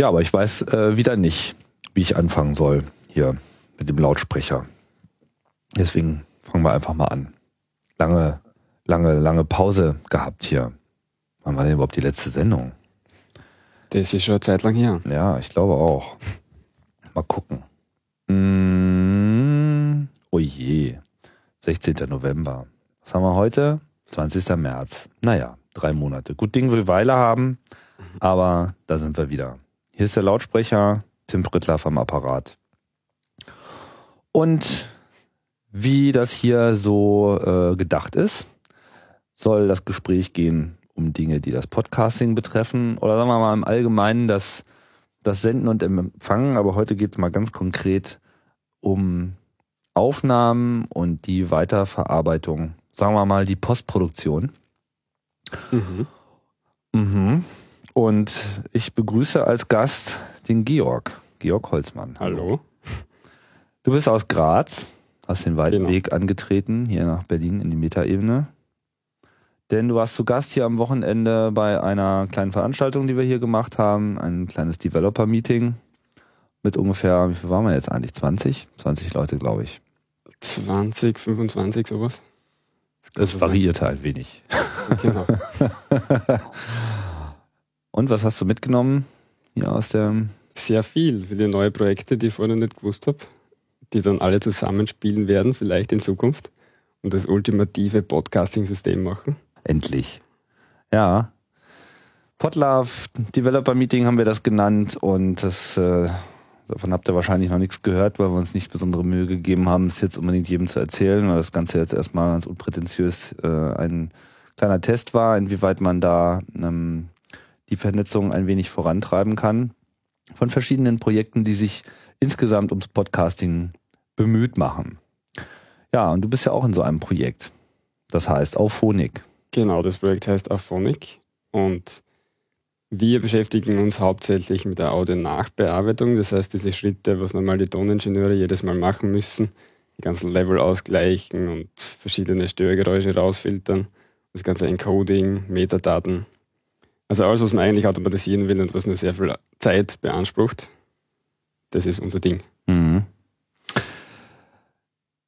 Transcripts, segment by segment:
Ja, aber ich weiß äh, wieder nicht, wie ich anfangen soll hier mit dem Lautsprecher. Deswegen fangen wir einfach mal an. Lange, lange, lange Pause gehabt hier. Wann war denn überhaupt die letzte Sendung? Das ist schon eine Zeit lang her. Ja, ich glaube auch. Mal gucken. Mm, oh je. 16. November. Was haben wir heute? 20. März. Naja, drei Monate. Gut Ding will Weile haben, aber da sind wir wieder. Hier ist der Lautsprecher, Tim Prittler am Apparat. Und wie das hier so äh, gedacht ist, soll das Gespräch gehen um Dinge, die das Podcasting betreffen oder sagen wir mal im Allgemeinen das, das Senden und Empfangen. Aber heute geht es mal ganz konkret um Aufnahmen und die Weiterverarbeitung, sagen wir mal die Postproduktion. Mhm. Mhm. Und ich begrüße als Gast den Georg, Georg Holzmann. Hallo. Du bist aus Graz, hast den weiten Genau. Weg angetreten, hier nach Berlin in die Metaebene. Denn du warst zu Gast hier am Wochenende bei einer kleinen Veranstaltung, die wir hier gemacht haben, ein kleines Developer-Meeting mit ungefähr, wie viel waren wir jetzt eigentlich? 20? 20 Leute, glaube ich. 20, 25, sowas. Es variierte ein wenig. Genau. Und was hast du mitgenommen hier aus dem Sehr viel, viele neue Projekte, die ich vorher nicht gewusst habe, die dann alle zusammenspielen werden, vielleicht in Zukunft und das ultimative Podcasting-System machen. Endlich. Ja. Podlove Developer Meeting haben wir das genannt und das, äh, davon habt ihr wahrscheinlich noch nichts gehört, weil wir uns nicht besondere Mühe gegeben haben, es jetzt unbedingt jedem zu erzählen, weil das Ganze jetzt erstmal ganz unprätentiös äh, ein kleiner Test war, inwieweit man da ähm, die Vernetzung ein wenig vorantreiben kann von verschiedenen Projekten, die sich insgesamt ums Podcasting bemüht machen. Ja, und du bist ja auch in so einem Projekt. Das heißt Auphonic. Genau, das Projekt heißt Aphonic und wir beschäftigen uns hauptsächlich mit der Audio-Nachbearbeitung. Das heißt, diese Schritte, was normal die Toningenieure jedes Mal machen müssen, die ganzen Level ausgleichen und verschiedene Störgeräusche rausfiltern, das ganze Encoding, Metadaten. Also alles, was man eigentlich automatisieren will und was nur sehr viel Zeit beansprucht, das ist unser Ding. Mhm.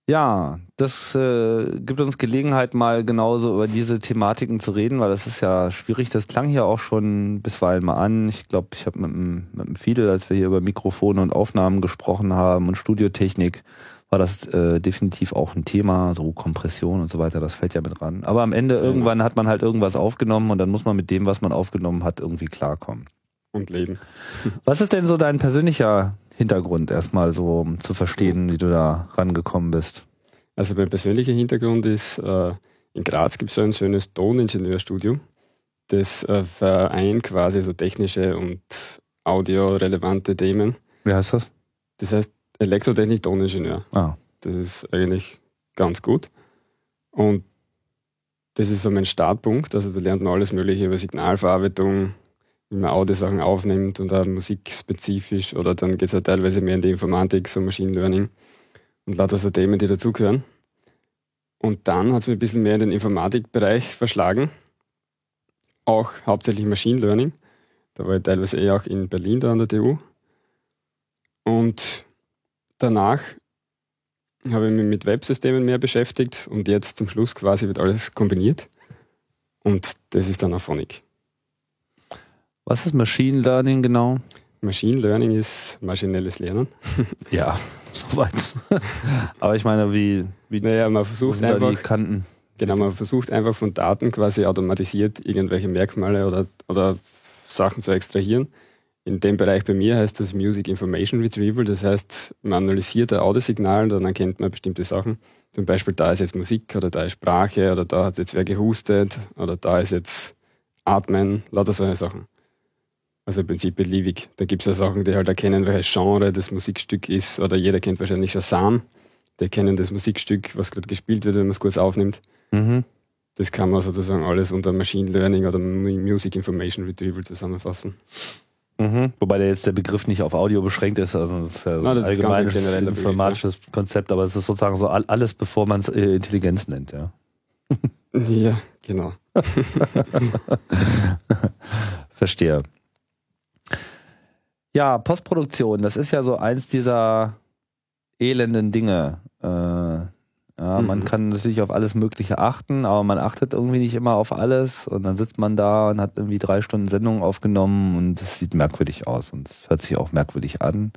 Ja, das äh, gibt uns Gelegenheit, mal genauso über diese Thematiken zu reden, weil das ist ja schwierig. Das klang hier auch schon bisweilen mal an. Ich glaube, ich habe mit, dem- mit dem Fiedel, als wir hier über Mikrofone und Aufnahmen gesprochen haben und Studiotechnik, war das äh, definitiv auch ein Thema, so Kompression und so weiter, das fällt ja mit ran. Aber am Ende irgendwann hat man halt irgendwas aufgenommen und dann muss man mit dem, was man aufgenommen hat, irgendwie klarkommen. Und Leben. Was ist denn so dein persönlicher Hintergrund erstmal so um zu verstehen, wie du da rangekommen bist? Also mein persönlicher Hintergrund ist, äh, in Graz gibt es so ein schönes Toningenieurstudium. Das äh, vereint quasi so technische und audiorelevante Themen. Wie heißt das? Das heißt Elektrotechnik Toningenieur. Ah, Das ist eigentlich ganz gut. Und das ist so mein Startpunkt. Also da lernt man alles Mögliche über Signalverarbeitung, wie man Audiosachen aufnimmt und auch musikspezifisch oder dann geht es ja teilweise mehr in die Informatik, so Machine Learning und lauter so Themen, die dazugehören. Und dann hat es mich ein bisschen mehr in den Informatikbereich verschlagen. Auch hauptsächlich Machine Learning. Da war ich teilweise eh auch in Berlin da an der TU. Und danach habe ich mich mit Websystemen mehr beschäftigt und jetzt zum Schluss quasi wird alles kombiniert. Und das ist dann Aphonic. was ist Machine Learning genau? Machine Learning ist maschinelles Lernen. Ja, soweit. Aber ich meine, wie, wie Naja, man versucht da die einfach, Kanten? genau, man versucht einfach von Daten quasi automatisiert irgendwelche Merkmale oder, oder Sachen zu extrahieren. In dem Bereich bei mir heißt das Music Information Retrieval. Das heißt, man analysiert ein Audiosignal und dann erkennt man bestimmte Sachen. Zum Beispiel, da ist jetzt Musik oder da ist Sprache oder da hat jetzt wer gehustet oder da ist jetzt Atmen, lauter solche Sachen. Also im Prinzip beliebig. Da gibt es ja Sachen, die halt erkennen, welches Genre das Musikstück ist. Oder jeder kennt wahrscheinlich Shazam. Die erkennen das Musikstück, was gerade gespielt wird, wenn man es kurz aufnimmt. Mhm. Das kann man sozusagen alles unter Machine Learning oder Mu- Music Information Retrieval zusammenfassen. Mhm. Wobei der jetzt der Begriff nicht auf Audio beschränkt ist, also das ist ja so Na, ein ein allgemeines genereller Begriff, informatisches Konzept, aber es ist sozusagen so all- alles, bevor man es äh, Intelligenz nennt, ja. Ja, genau. Verstehe. Ja, Postproduktion, das ist ja so eins dieser elenden Dinge. Äh, ja, mhm. man kann natürlich auf alles Mögliche achten, aber man achtet irgendwie nicht immer auf alles und dann sitzt man da und hat irgendwie drei Stunden Sendung aufgenommen und es sieht merkwürdig aus und es hört sich auch merkwürdig an.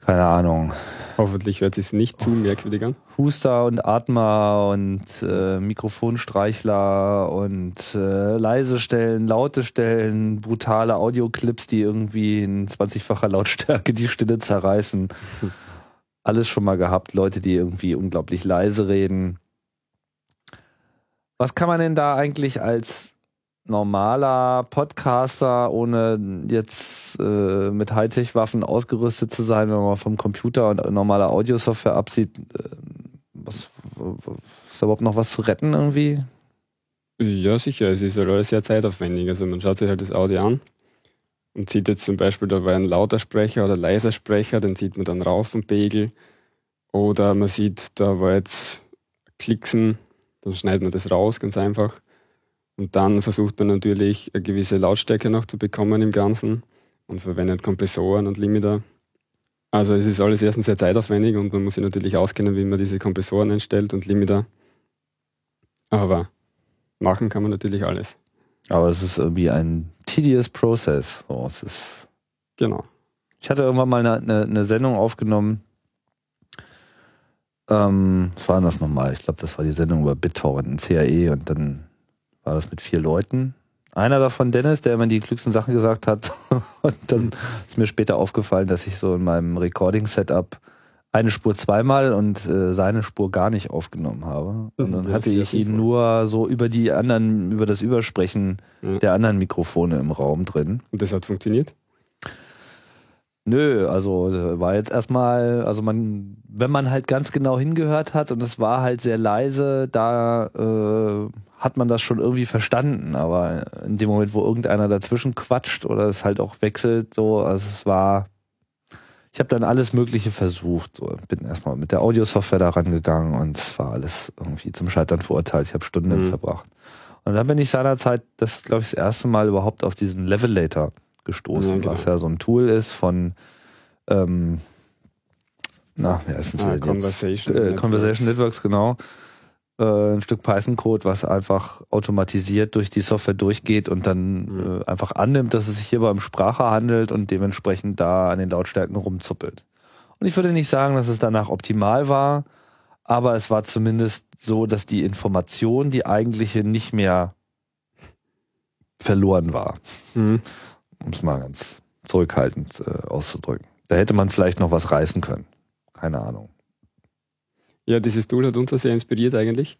Keine Ahnung. Hoffentlich hört es nicht zu merkwürdig an. Huster und Atmer und äh, Mikrofonstreichler und äh, leise Stellen, laute Stellen, brutale Audioclips, die irgendwie in 20-facher Lautstärke die Stille zerreißen. Alles schon mal gehabt. Leute, die irgendwie unglaublich leise reden. Was kann man denn da eigentlich als normaler Podcaster, ohne jetzt äh, mit Hightech-Waffen ausgerüstet zu sein, wenn man vom Computer und normaler Audiosoftware absieht, äh, was, ist da überhaupt noch was zu retten irgendwie? Ja, sicher. Es ist halt alles sehr zeitaufwendig. Also man schaut sich halt das Audio an und sieht jetzt zum Beispiel, da war ein lauter Sprecher oder leiser Sprecher, den sieht man dann rauf und Pegel. Oder man sieht, da war jetzt Klicksen, dann schneidet man das raus, ganz einfach. Und dann versucht man natürlich eine gewisse Lautstärke noch zu bekommen im Ganzen und verwendet Kompressoren und Limiter. Also es ist alles erstens sehr zeitaufwendig und man muss sich natürlich auskennen, wie man diese Kompressoren einstellt und Limiter. Aber machen kann man natürlich alles. Aber es ist irgendwie ein tedious process. So, es ist genau. Ich hatte irgendwann mal eine, eine, eine Sendung aufgenommen. Ähm, was war denn das nochmal? Ich glaube, das war die Sendung über BitTorrent und CAE und dann war das mit vier Leuten. Einer davon Dennis, der immer die klügsten Sachen gesagt hat. Und dann ist mir später aufgefallen, dass ich so in meinem Recording-Setup eine Spur zweimal und äh, seine Spur gar nicht aufgenommen habe. Und dann hatte ich ihn nur so über die anderen, über das Übersprechen ja. der anderen Mikrofone im Raum drin. Und das hat funktioniert? Nö, also äh, war jetzt erstmal, also man, wenn man halt ganz genau hingehört hat und es war halt sehr leise, da äh, hat man das schon irgendwie verstanden, aber in dem Moment, wo irgendeiner dazwischen quatscht oder es halt auch wechselt, so, also es war, ich habe dann alles Mögliche versucht, so, bin erstmal mit der Audiosoftware da rangegangen und es war alles irgendwie zum Scheitern verurteilt. Ich habe Stunden mhm. verbracht. Und dann bin ich seinerzeit, das glaube ich das erste Mal überhaupt auf diesen Levelator gestoßen, ja, genau. was ja so ein Tool ist von ähm, na, wer ist denn ah, Conversation, äh, Conversation Networks, genau ein Stück Python-Code, was einfach automatisiert durch die Software durchgeht und dann mhm. äh, einfach annimmt, dass es sich hierbei um Sprache handelt und dementsprechend da an den Lautstärken rumzuppelt. Und ich würde nicht sagen, dass es danach optimal war, aber es war zumindest so, dass die Information, die eigentliche, nicht mehr verloren war. Mhm. Um es mal ganz zurückhaltend äh, auszudrücken. Da hätte man vielleicht noch was reißen können. Keine Ahnung. Ja, dieses Tool hat uns auch sehr inspiriert eigentlich,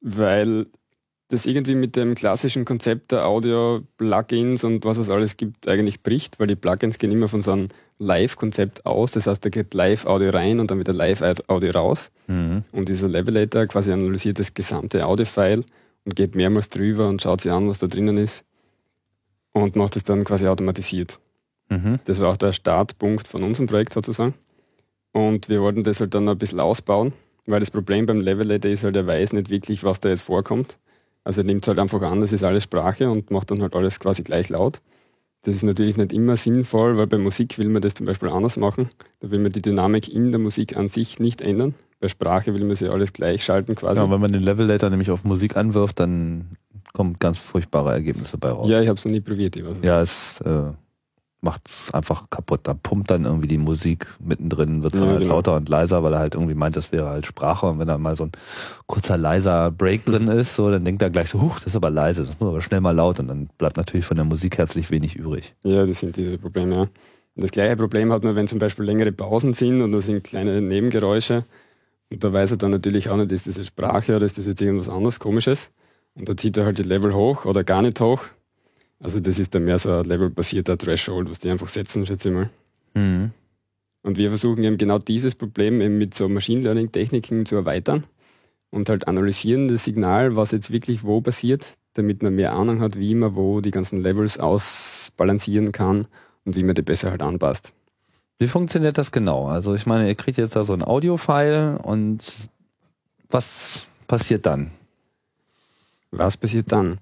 weil das irgendwie mit dem klassischen Konzept der Audio-Plugins und was es alles gibt eigentlich bricht, weil die Plugins gehen immer von so einem Live-Konzept aus. Das heißt, da geht Live-Audio rein und dann wieder Live-Audio raus. Mhm. Und dieser Levelator quasi analysiert das gesamte Audio-File und geht mehrmals drüber und schaut sich an, was da drinnen ist und macht es dann quasi automatisiert. Mhm. Das war auch der Startpunkt von unserem Projekt sozusagen. Und wir wollten das halt dann noch ein bisschen ausbauen weil das Problem beim Levelator ist halt, er weiß nicht wirklich, was da jetzt vorkommt. Also er nimmt halt einfach an, das ist alles Sprache und macht dann halt alles quasi gleich laut. Das ist natürlich nicht immer sinnvoll, weil bei Musik will man das zum Beispiel anders machen. Da will man die Dynamik in der Musik an sich nicht ändern. Bei Sprache will man sie alles gleich schalten quasi. Ja, wenn man den Levelator nämlich auf Musik anwirft, dann kommen ganz furchtbare Ergebnisse bei raus. Ja, ich habe es noch nie probiert. Ich weiß ja, es äh, macht es einfach kaputt. Da pumpt dann irgendwie die Musik mittendrin, wird es ja, halt genau. lauter und leiser, weil er halt irgendwie meint, das wäre halt Sprache. Und wenn da mal so ein kurzer leiser Break drin mhm. ist, so, dann denkt er gleich so, huch, das ist aber leise, das muss aber schnell mal laut. Und dann bleibt natürlich von der Musik herzlich wenig übrig. Ja, das sind diese Probleme, ja. Und das gleiche Problem hat man, wenn zum Beispiel längere Pausen sind und da sind kleine Nebengeräusche. Und da weiß er dann natürlich auch nicht, ist das jetzt Sprache oder ist das jetzt irgendwas anderes Komisches. Und da zieht er halt die Level hoch oder gar nicht hoch also das ist dann mehr so ein levelbasierter Threshold, was die einfach setzen, schätze ich mal. Mhm. Und wir versuchen eben genau dieses Problem eben mit so Machine Learning Techniken zu erweitern und halt analysieren das Signal, was jetzt wirklich wo passiert, damit man mehr Ahnung hat, wie man wo die ganzen Levels ausbalancieren kann und wie man die besser halt anpasst. Wie funktioniert das genau? Also ich meine, ihr kriegt jetzt da so ein Audio-File und was passiert dann? Was passiert dann?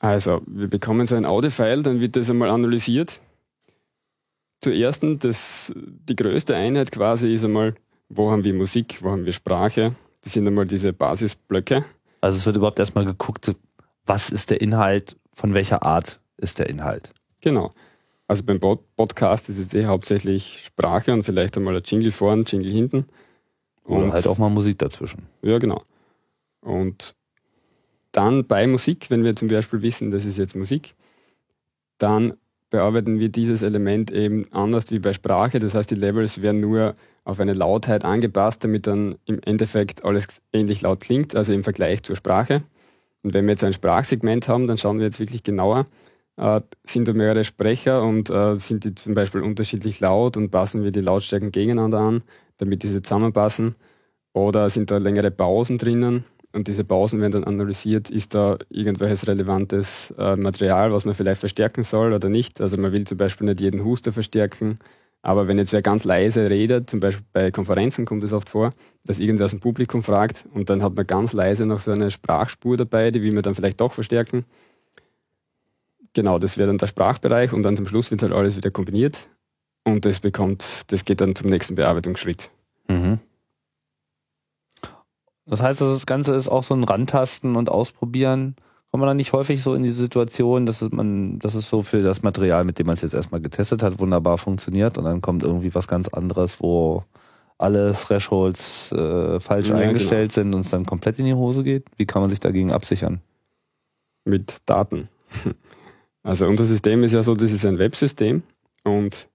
Also, wir bekommen so ein Audio-File, dann wird das einmal analysiert zur ersten, das, die größte Einheit quasi ist einmal, wo haben wir Musik, wo haben wir Sprache. Das sind einmal diese Basisblöcke. Also es wird überhaupt erstmal geguckt, was ist der Inhalt, von welcher Art ist der Inhalt. Genau. Also beim Podcast ist es eh hauptsächlich Sprache und vielleicht einmal ein Jingle vorn, Jingle hinten. Und Oder halt auch mal Musik dazwischen. Ja, genau. Und dann bei Musik, wenn wir zum Beispiel wissen, das ist jetzt Musik, dann bearbeiten wir dieses Element eben anders wie bei Sprache. Das heißt, die Levels werden nur auf eine Lautheit angepasst, damit dann im Endeffekt alles ähnlich laut klingt, also im Vergleich zur Sprache. Und wenn wir jetzt ein Sprachsegment haben, dann schauen wir jetzt wirklich genauer, äh, sind da mehrere Sprecher und äh, sind die zum Beispiel unterschiedlich laut und passen wir die Lautstärken gegeneinander an, damit diese zusammenpassen. Oder sind da längere Pausen drinnen und diese Pausen werden dann analysiert, ist da irgendwelches relevantes äh, Material, was man vielleicht verstärken soll oder nicht. Also man will zum Beispiel nicht jeden Huster verstärken, aber wenn jetzt wer ganz leise redet, zum Beispiel bei Konferenzen kommt es oft vor, dass irgendwer aus dem Publikum fragt und dann hat man ganz leise noch so eine Sprachspur dabei, die will man dann vielleicht doch verstärken. Genau, das wäre dann der Sprachbereich und dann zum Schluss wird halt alles wieder kombiniert und das bekommt, das geht dann zum nächsten Bearbeitungsschritt. Mhm. Das heißt, das Ganze ist auch so ein Rantasten und Ausprobieren. Kommt man dann nicht häufig so in die Situation, dass es man, dass es so für das Material, mit dem man es jetzt erstmal getestet hat, wunderbar funktioniert und dann kommt irgendwie was ganz anderes, wo alle Thresholds äh, falsch ja, eingestellt genau. sind und es dann komplett in die Hose geht? Wie kann man sich dagegen absichern? Mit Daten. Also unser System ist ja so, das ist ein Websystem und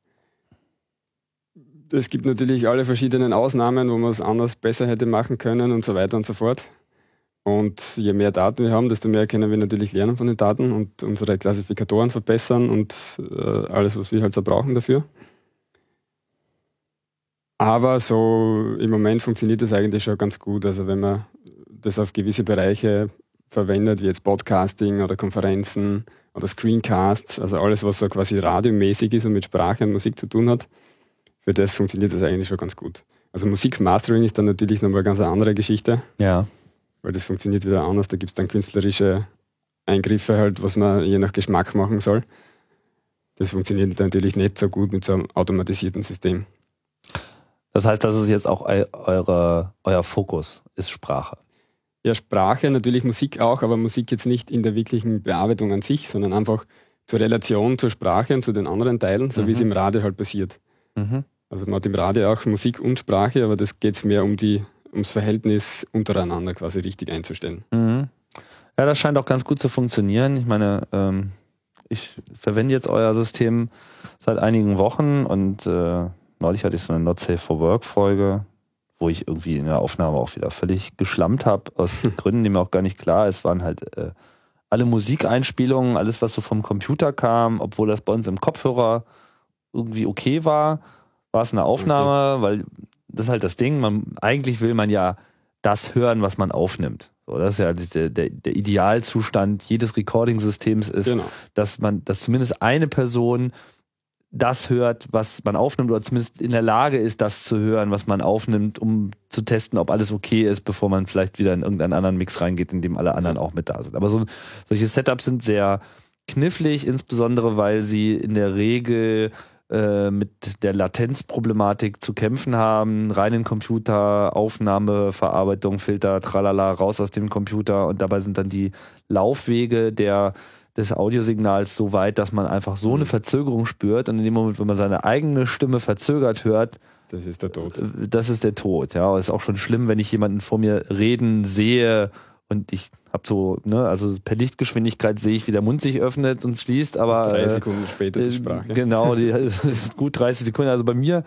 es gibt natürlich alle verschiedenen Ausnahmen, wo man es anders besser hätte machen können und so weiter und so fort. Und je mehr Daten wir haben, desto mehr können wir natürlich lernen von den Daten und unsere Klassifikatoren verbessern und äh, alles, was wir halt so brauchen dafür. Aber so im Moment funktioniert das eigentlich schon ganz gut. Also wenn man das auf gewisse Bereiche verwendet, wie jetzt Podcasting oder Konferenzen oder Screencasts, also alles, was so quasi radiomäßig ist und mit Sprache und Musik zu tun hat, für das funktioniert das eigentlich schon ganz gut. Also Musikmastering ist dann natürlich nochmal ganz eine andere Geschichte. Ja. Weil das funktioniert wieder anders. Da gibt es dann künstlerische Eingriffe halt, was man je nach Geschmack machen soll. Das funktioniert natürlich nicht so gut mit so einem automatisierten System. Das heißt, das ist jetzt auch eure, euer Fokus, ist Sprache. Ja, Sprache, natürlich Musik auch, aber Musik jetzt nicht in der wirklichen Bearbeitung an sich, sondern einfach zur Relation zur Sprache und zu den anderen Teilen, so mhm. wie es im Radio halt passiert. Mhm. Also man hat im Radio auch Musik und Sprache, aber das geht es mehr um die, ums Verhältnis untereinander quasi richtig einzustellen. Mhm. Ja, das scheint auch ganz gut zu funktionieren. Ich meine, ähm, ich verwende jetzt euer System seit einigen Wochen und äh, neulich hatte ich so eine Not Safe for Work Folge, wo ich irgendwie in der Aufnahme auch wieder völlig geschlammt habe, aus Gründen, die mir auch gar nicht klar ist, waren halt äh, alle Musikeinspielungen, alles, was so vom Computer kam, obwohl das bei uns im Kopfhörer irgendwie okay war war es eine Aufnahme, okay. weil das ist halt das Ding, man, eigentlich will man ja das hören, was man aufnimmt. So, das ist ja der, der, der Idealzustand jedes Recording-Systems ist, genau. dass man, dass zumindest eine Person das hört, was man aufnimmt, oder zumindest in der Lage ist, das zu hören, was man aufnimmt, um zu testen, ob alles okay ist, bevor man vielleicht wieder in irgendeinen anderen Mix reingeht, in dem alle anderen auch mit da sind. Aber so, solche Setups sind sehr knifflig, insbesondere weil sie in der Regel äh, mit der Latenzproblematik zu kämpfen haben. Reinen Computer, Aufnahme, Verarbeitung, Filter, tralala, raus aus dem Computer und dabei sind dann die Laufwege der des Audiosignals so weit, dass man einfach so eine mhm. Verzögerung spürt und in dem Moment, wenn man seine eigene Stimme verzögert hört, das ist der Tod. Äh, das ist der Tod, ja. Ist auch schon schlimm, wenn ich jemanden vor mir reden sehe und ich habe so, ne, also per Lichtgeschwindigkeit sehe ich, wie der Mund sich öffnet und schließt, aber. Drei äh, Sekunden später die äh, Sprache. Genau, die, das ist gut 30 Sekunden. Also bei mir,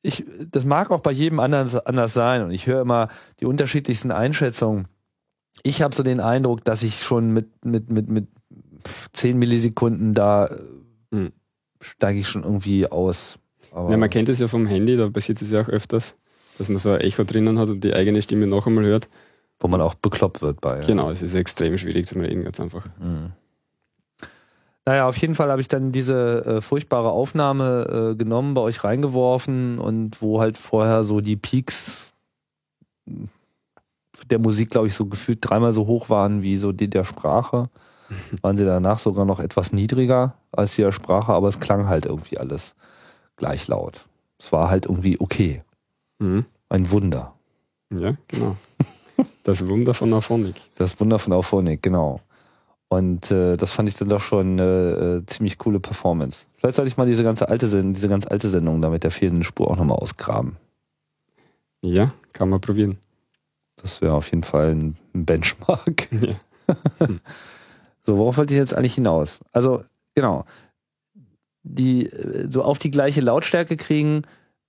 ich, das mag auch bei jedem anderen anders sein und ich höre immer die unterschiedlichsten Einschätzungen. Ich habe so den Eindruck, dass ich schon mit, mit, mit, mit 10 Millisekunden da hm. steige ich schon irgendwie aus. ja, man kennt es ja vom Handy, da passiert es ja auch öfters, dass man so ein Echo drinnen hat und die eigene Stimme noch einmal hört wo man auch bekloppt wird bei. Genau, es ist extrem schwierig zu reden, ganz einfach. Mhm. Naja, auf jeden Fall habe ich dann diese äh, furchtbare Aufnahme äh, genommen, bei euch reingeworfen und wo halt vorher so die Peaks der Musik, glaube ich, so gefühlt dreimal so hoch waren wie so die der Sprache. waren sie danach sogar noch etwas niedriger als die Sprache, aber es klang halt irgendwie alles gleich laut. Es war halt irgendwie okay. Mhm. Ein Wunder. Ja, genau. Das Wunder von Auphonic. Das Wunder von Auphonic, genau. Und äh, das fand ich dann doch schon eine äh, ziemlich coole Performance. Vielleicht sollte ich mal diese ganze alte Sendung, diese ganz alte Sendung da mit der fehlenden Spur auch nochmal ausgraben. Ja, kann man probieren. Das wäre auf jeden Fall ein Benchmark. Ja. So, worauf wollte ich jetzt eigentlich hinaus? Also, genau. Die, äh, so auf die gleiche Lautstärke kriegen,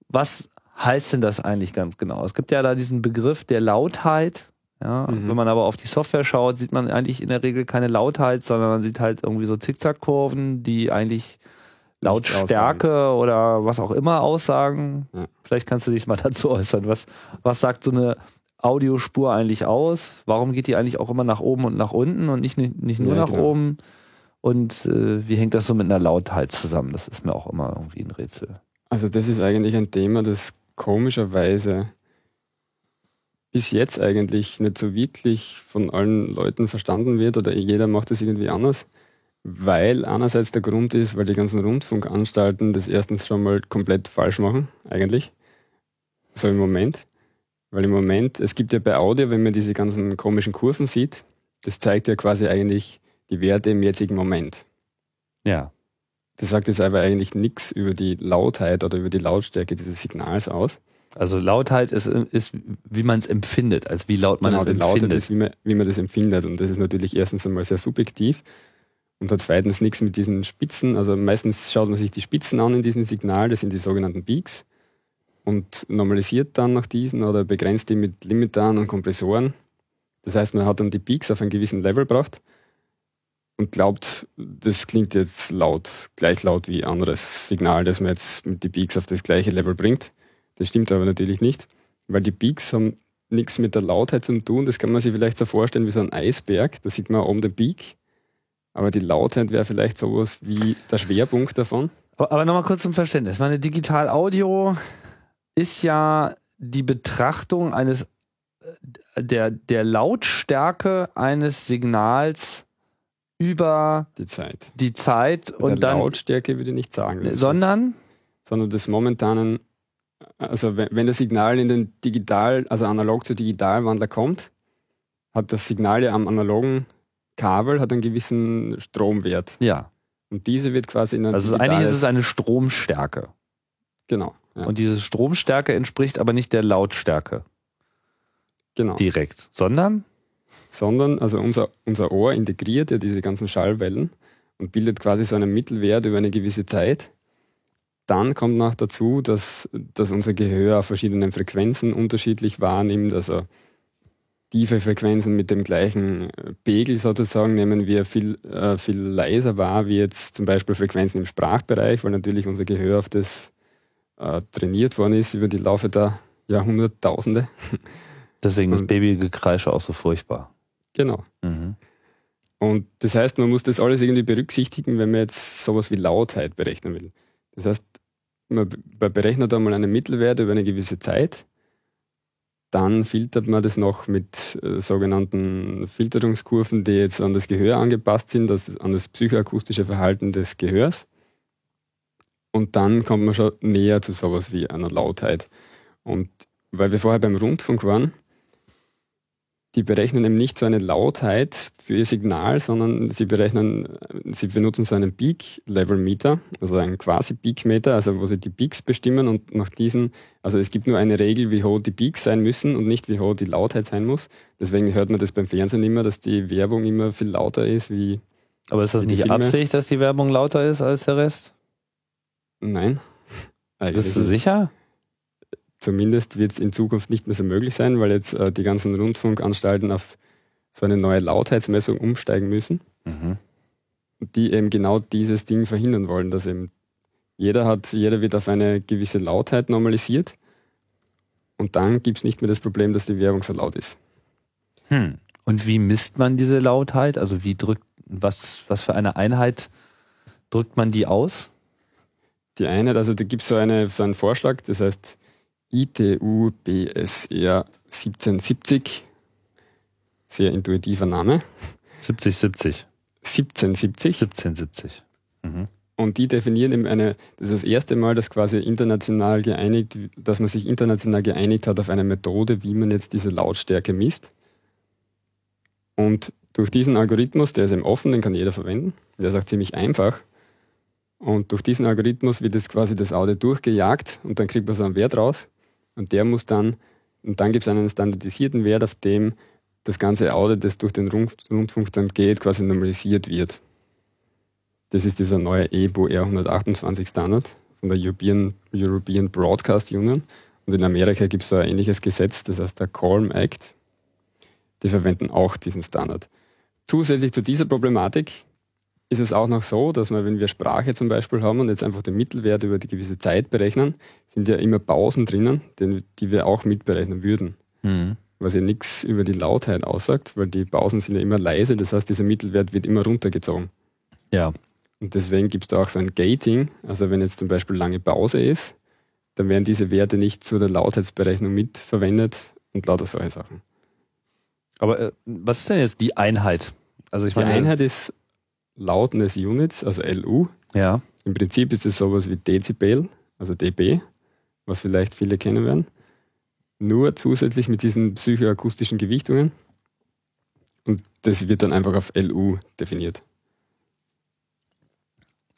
was heißt denn das eigentlich ganz genau? Es gibt ja da diesen Begriff der Lautheit. Ja, Mhm. Wenn man aber auf die Software schaut, sieht man eigentlich in der Regel keine Lautheit, sondern man sieht halt irgendwie so Zickzackkurven, die eigentlich Lautstärke oder was auch immer aussagen. Ja. Vielleicht kannst du dich mal dazu äußern. Was, was sagt so eine Audiospur eigentlich aus? Warum geht die eigentlich auch immer nach oben und nach unten und nicht, nicht, nicht nur Ja, nach genau. oben? Und äh, wie hängt das so mit einer Lautheit zusammen? Das ist mir auch immer irgendwie ein Rätsel. Also das ist eigentlich ein Thema, das komischerweise bis jetzt eigentlich nicht so wirklich von allen Leuten verstanden wird oder jeder macht das irgendwie anders, weil einerseits der Grund ist, weil die ganzen Rundfunkanstalten das erstens schon mal komplett falsch machen, eigentlich. So im Moment. Weil im Moment, es gibt ja bei Audio, wenn man diese ganzen komischen Kurven sieht, das zeigt ja quasi eigentlich die Werte im jetzigen Moment. Ja. Das sagt jetzt aber eigentlich nichts über die Lautheit oder über die Lautstärke dieses Signals aus. Also Lautheit ist, ist wie man es empfindet, als wie laut man genau, es Lautheit empfindet. ist, wie man, wie man das empfindet. Und das ist natürlich erstens einmal sehr subjektiv und hat zweitens nichts mit diesen Spitzen. Also meistens schaut man sich die Spitzen an in diesem Signal, das sind die sogenannten Peaks und normalisiert dann nach diesen oder begrenzt die mit Limitern und Kompressoren. Das heißt, man hat dann die Peaks auf einen gewissen Level gebracht und glaubt, das klingt jetzt laut, gleich laut wie anderes Signal, das man jetzt mit die Peaks auf das gleiche Level bringt. Das stimmt aber natürlich nicht, weil die Peaks haben nichts mit der Lautheit zu tun. Das kann man sich vielleicht so vorstellen wie so ein Eisberg. Da sieht man oben den Peak. Aber die Lautheit wäre vielleicht sowas wie der Schwerpunkt davon. Aber, aber nochmal kurz zum Verständnis. Meine Digital-Audio ist ja die Betrachtung eines äh, der, der Lautstärke eines Signals über Die Zeit. die Zeit Und der dann, Lautstärke würde ich nicht sagen. Sondern sondern des momentanen, also wenn, wenn das Signal in den digital, also analog zu Digitalwandler kommt, hat das Signal ja am analogen Kabel hat einen gewissen Stromwert. ja. Und diese wird quasi in ein Also eigentlich ist es eine Stromstärke. genau, ja, Und diese Stromstärke entspricht aber nicht der Lautstärke genau. direkt, sondern sondern also unser, unser Ohr integriert ja diese ganzen Schallwellen und bildet quasi so einen Mittelwert über eine gewisse Zeit. Dann kommt noch dazu, dass, dass unser Gehör auf verschiedenen Frequenzen unterschiedlich wahrnimmt. Also tiefe Frequenzen mit dem gleichen äh, Pegel sozusagen nehmen wir viel, äh, viel leiser wahr, wie jetzt zum Beispiel Frequenzen im Sprachbereich, weil natürlich unser Gehör auf das äh, trainiert worden ist über die Laufe der Jahrhunderttausende. deswegen ist Babygekreische auch so furchtbar. Genau. Mhm. Und das heißt, man muss das alles irgendwie berücksichtigen, wenn man jetzt sowas wie Lautheit berechnen will. Das heißt, man be- berechnet einmal einen Mittelwert über eine gewisse Zeit, dann filtert man das noch mit äh, sogenannten Filterungskurven, die jetzt an das Gehör angepasst sind, das, an das psychoakustische Verhalten des Gehörs. Und dann kommt man schon näher zu sowas wie einer Lautheit. Und weil wir vorher beim Rundfunk waren, die berechnen eben nicht so eine Lautheit für ihr Signal, sondern sie berechnen, sie benutzen so einen Peak-Level-Meter, also einen Quasi-Peak-Meter, also wo sie die Peaks bestimmen und nach diesen, also es gibt nur eine Regel, wie hoch die Peaks sein müssen und nicht wie hoch die Lautheit sein muss. Deswegen hört man das beim Fernsehen immer, dass die Werbung immer viel lauter ist wie, Aber ist das nicht Filme- Absicht, dass die Werbung lauter ist als der Rest? nein. Bist du sicher? Zumindest wird es in Zukunft nicht mehr so möglich sein, weil jetzt äh, die ganzen Rundfunkanstalten auf so eine neue Lautheitsmessung umsteigen müssen. Mhm. die eben genau dieses Ding verhindern wollen, dass eben jeder hat, jeder wird auf eine gewisse Lautheit normalisiert und dann gibt es nicht mehr das Problem, dass die Werbung so laut ist. Hm. Und wie misst man diese Lautheit? Also wie drückt, was, was für eine Einheit drückt man die aus? Die eine, also da gibt es so, eine, so einen Vorschlag, das heißt ITU BSR 1770, sehr intuitiver Name. 70, 70. 1770. 1770. Mhm. Und die definieren eben eine, das ist das erste Mal, dass quasi international geeinigt, dass man sich international geeinigt hat auf eine Methode, wie man jetzt diese Lautstärke misst. Und durch diesen Algorithmus, der ist eben offen, den kann jeder verwenden, der ist auch ziemlich einfach. Und durch diesen Algorithmus wird jetzt quasi das Audio durchgejagt und dann kriegt man so einen Wert raus. Und der muss dann, und dann gibt es einen standardisierten Wert, auf dem das ganze Audio, das durch den Rundfunk dann geht, quasi normalisiert wird. Das ist dieser neue EBO R128 Standard von der European, European Broadcast Union. Und in Amerika gibt es so ein ähnliches Gesetz, das heißt der Colm Act. Die verwenden auch diesen Standard. Zusätzlich zu dieser Problematik ist es auch noch so, dass wir, wenn wir Sprache zum Beispiel haben und jetzt einfach den Mittelwert über die gewisse Zeit berechnen, sind ja immer Pausen drinnen, die wir auch mitberechnen würden. Mhm was ja nichts über die Lautheit aussagt, weil die Pausen sind ja immer leise, das heißt, dieser Mittelwert wird immer runtergezogen. Ja. Und deswegen gibt es da auch so ein Gating, also wenn jetzt zum Beispiel lange Pause ist, dann werden diese Werte nicht zu der Lautheitsberechnung mitverwendet und lauter solche Sachen. Aber äh, was ist denn jetzt die Einheit? Also ich die meine, Einheit ist Loudness Units, also LU. Ja. Im Prinzip ist es sowas wie Dezibel, also dB, was vielleicht viele kennen werden nur zusätzlich mit diesen psychoakustischen Gewichtungen. Und das wird dann einfach auf LU definiert.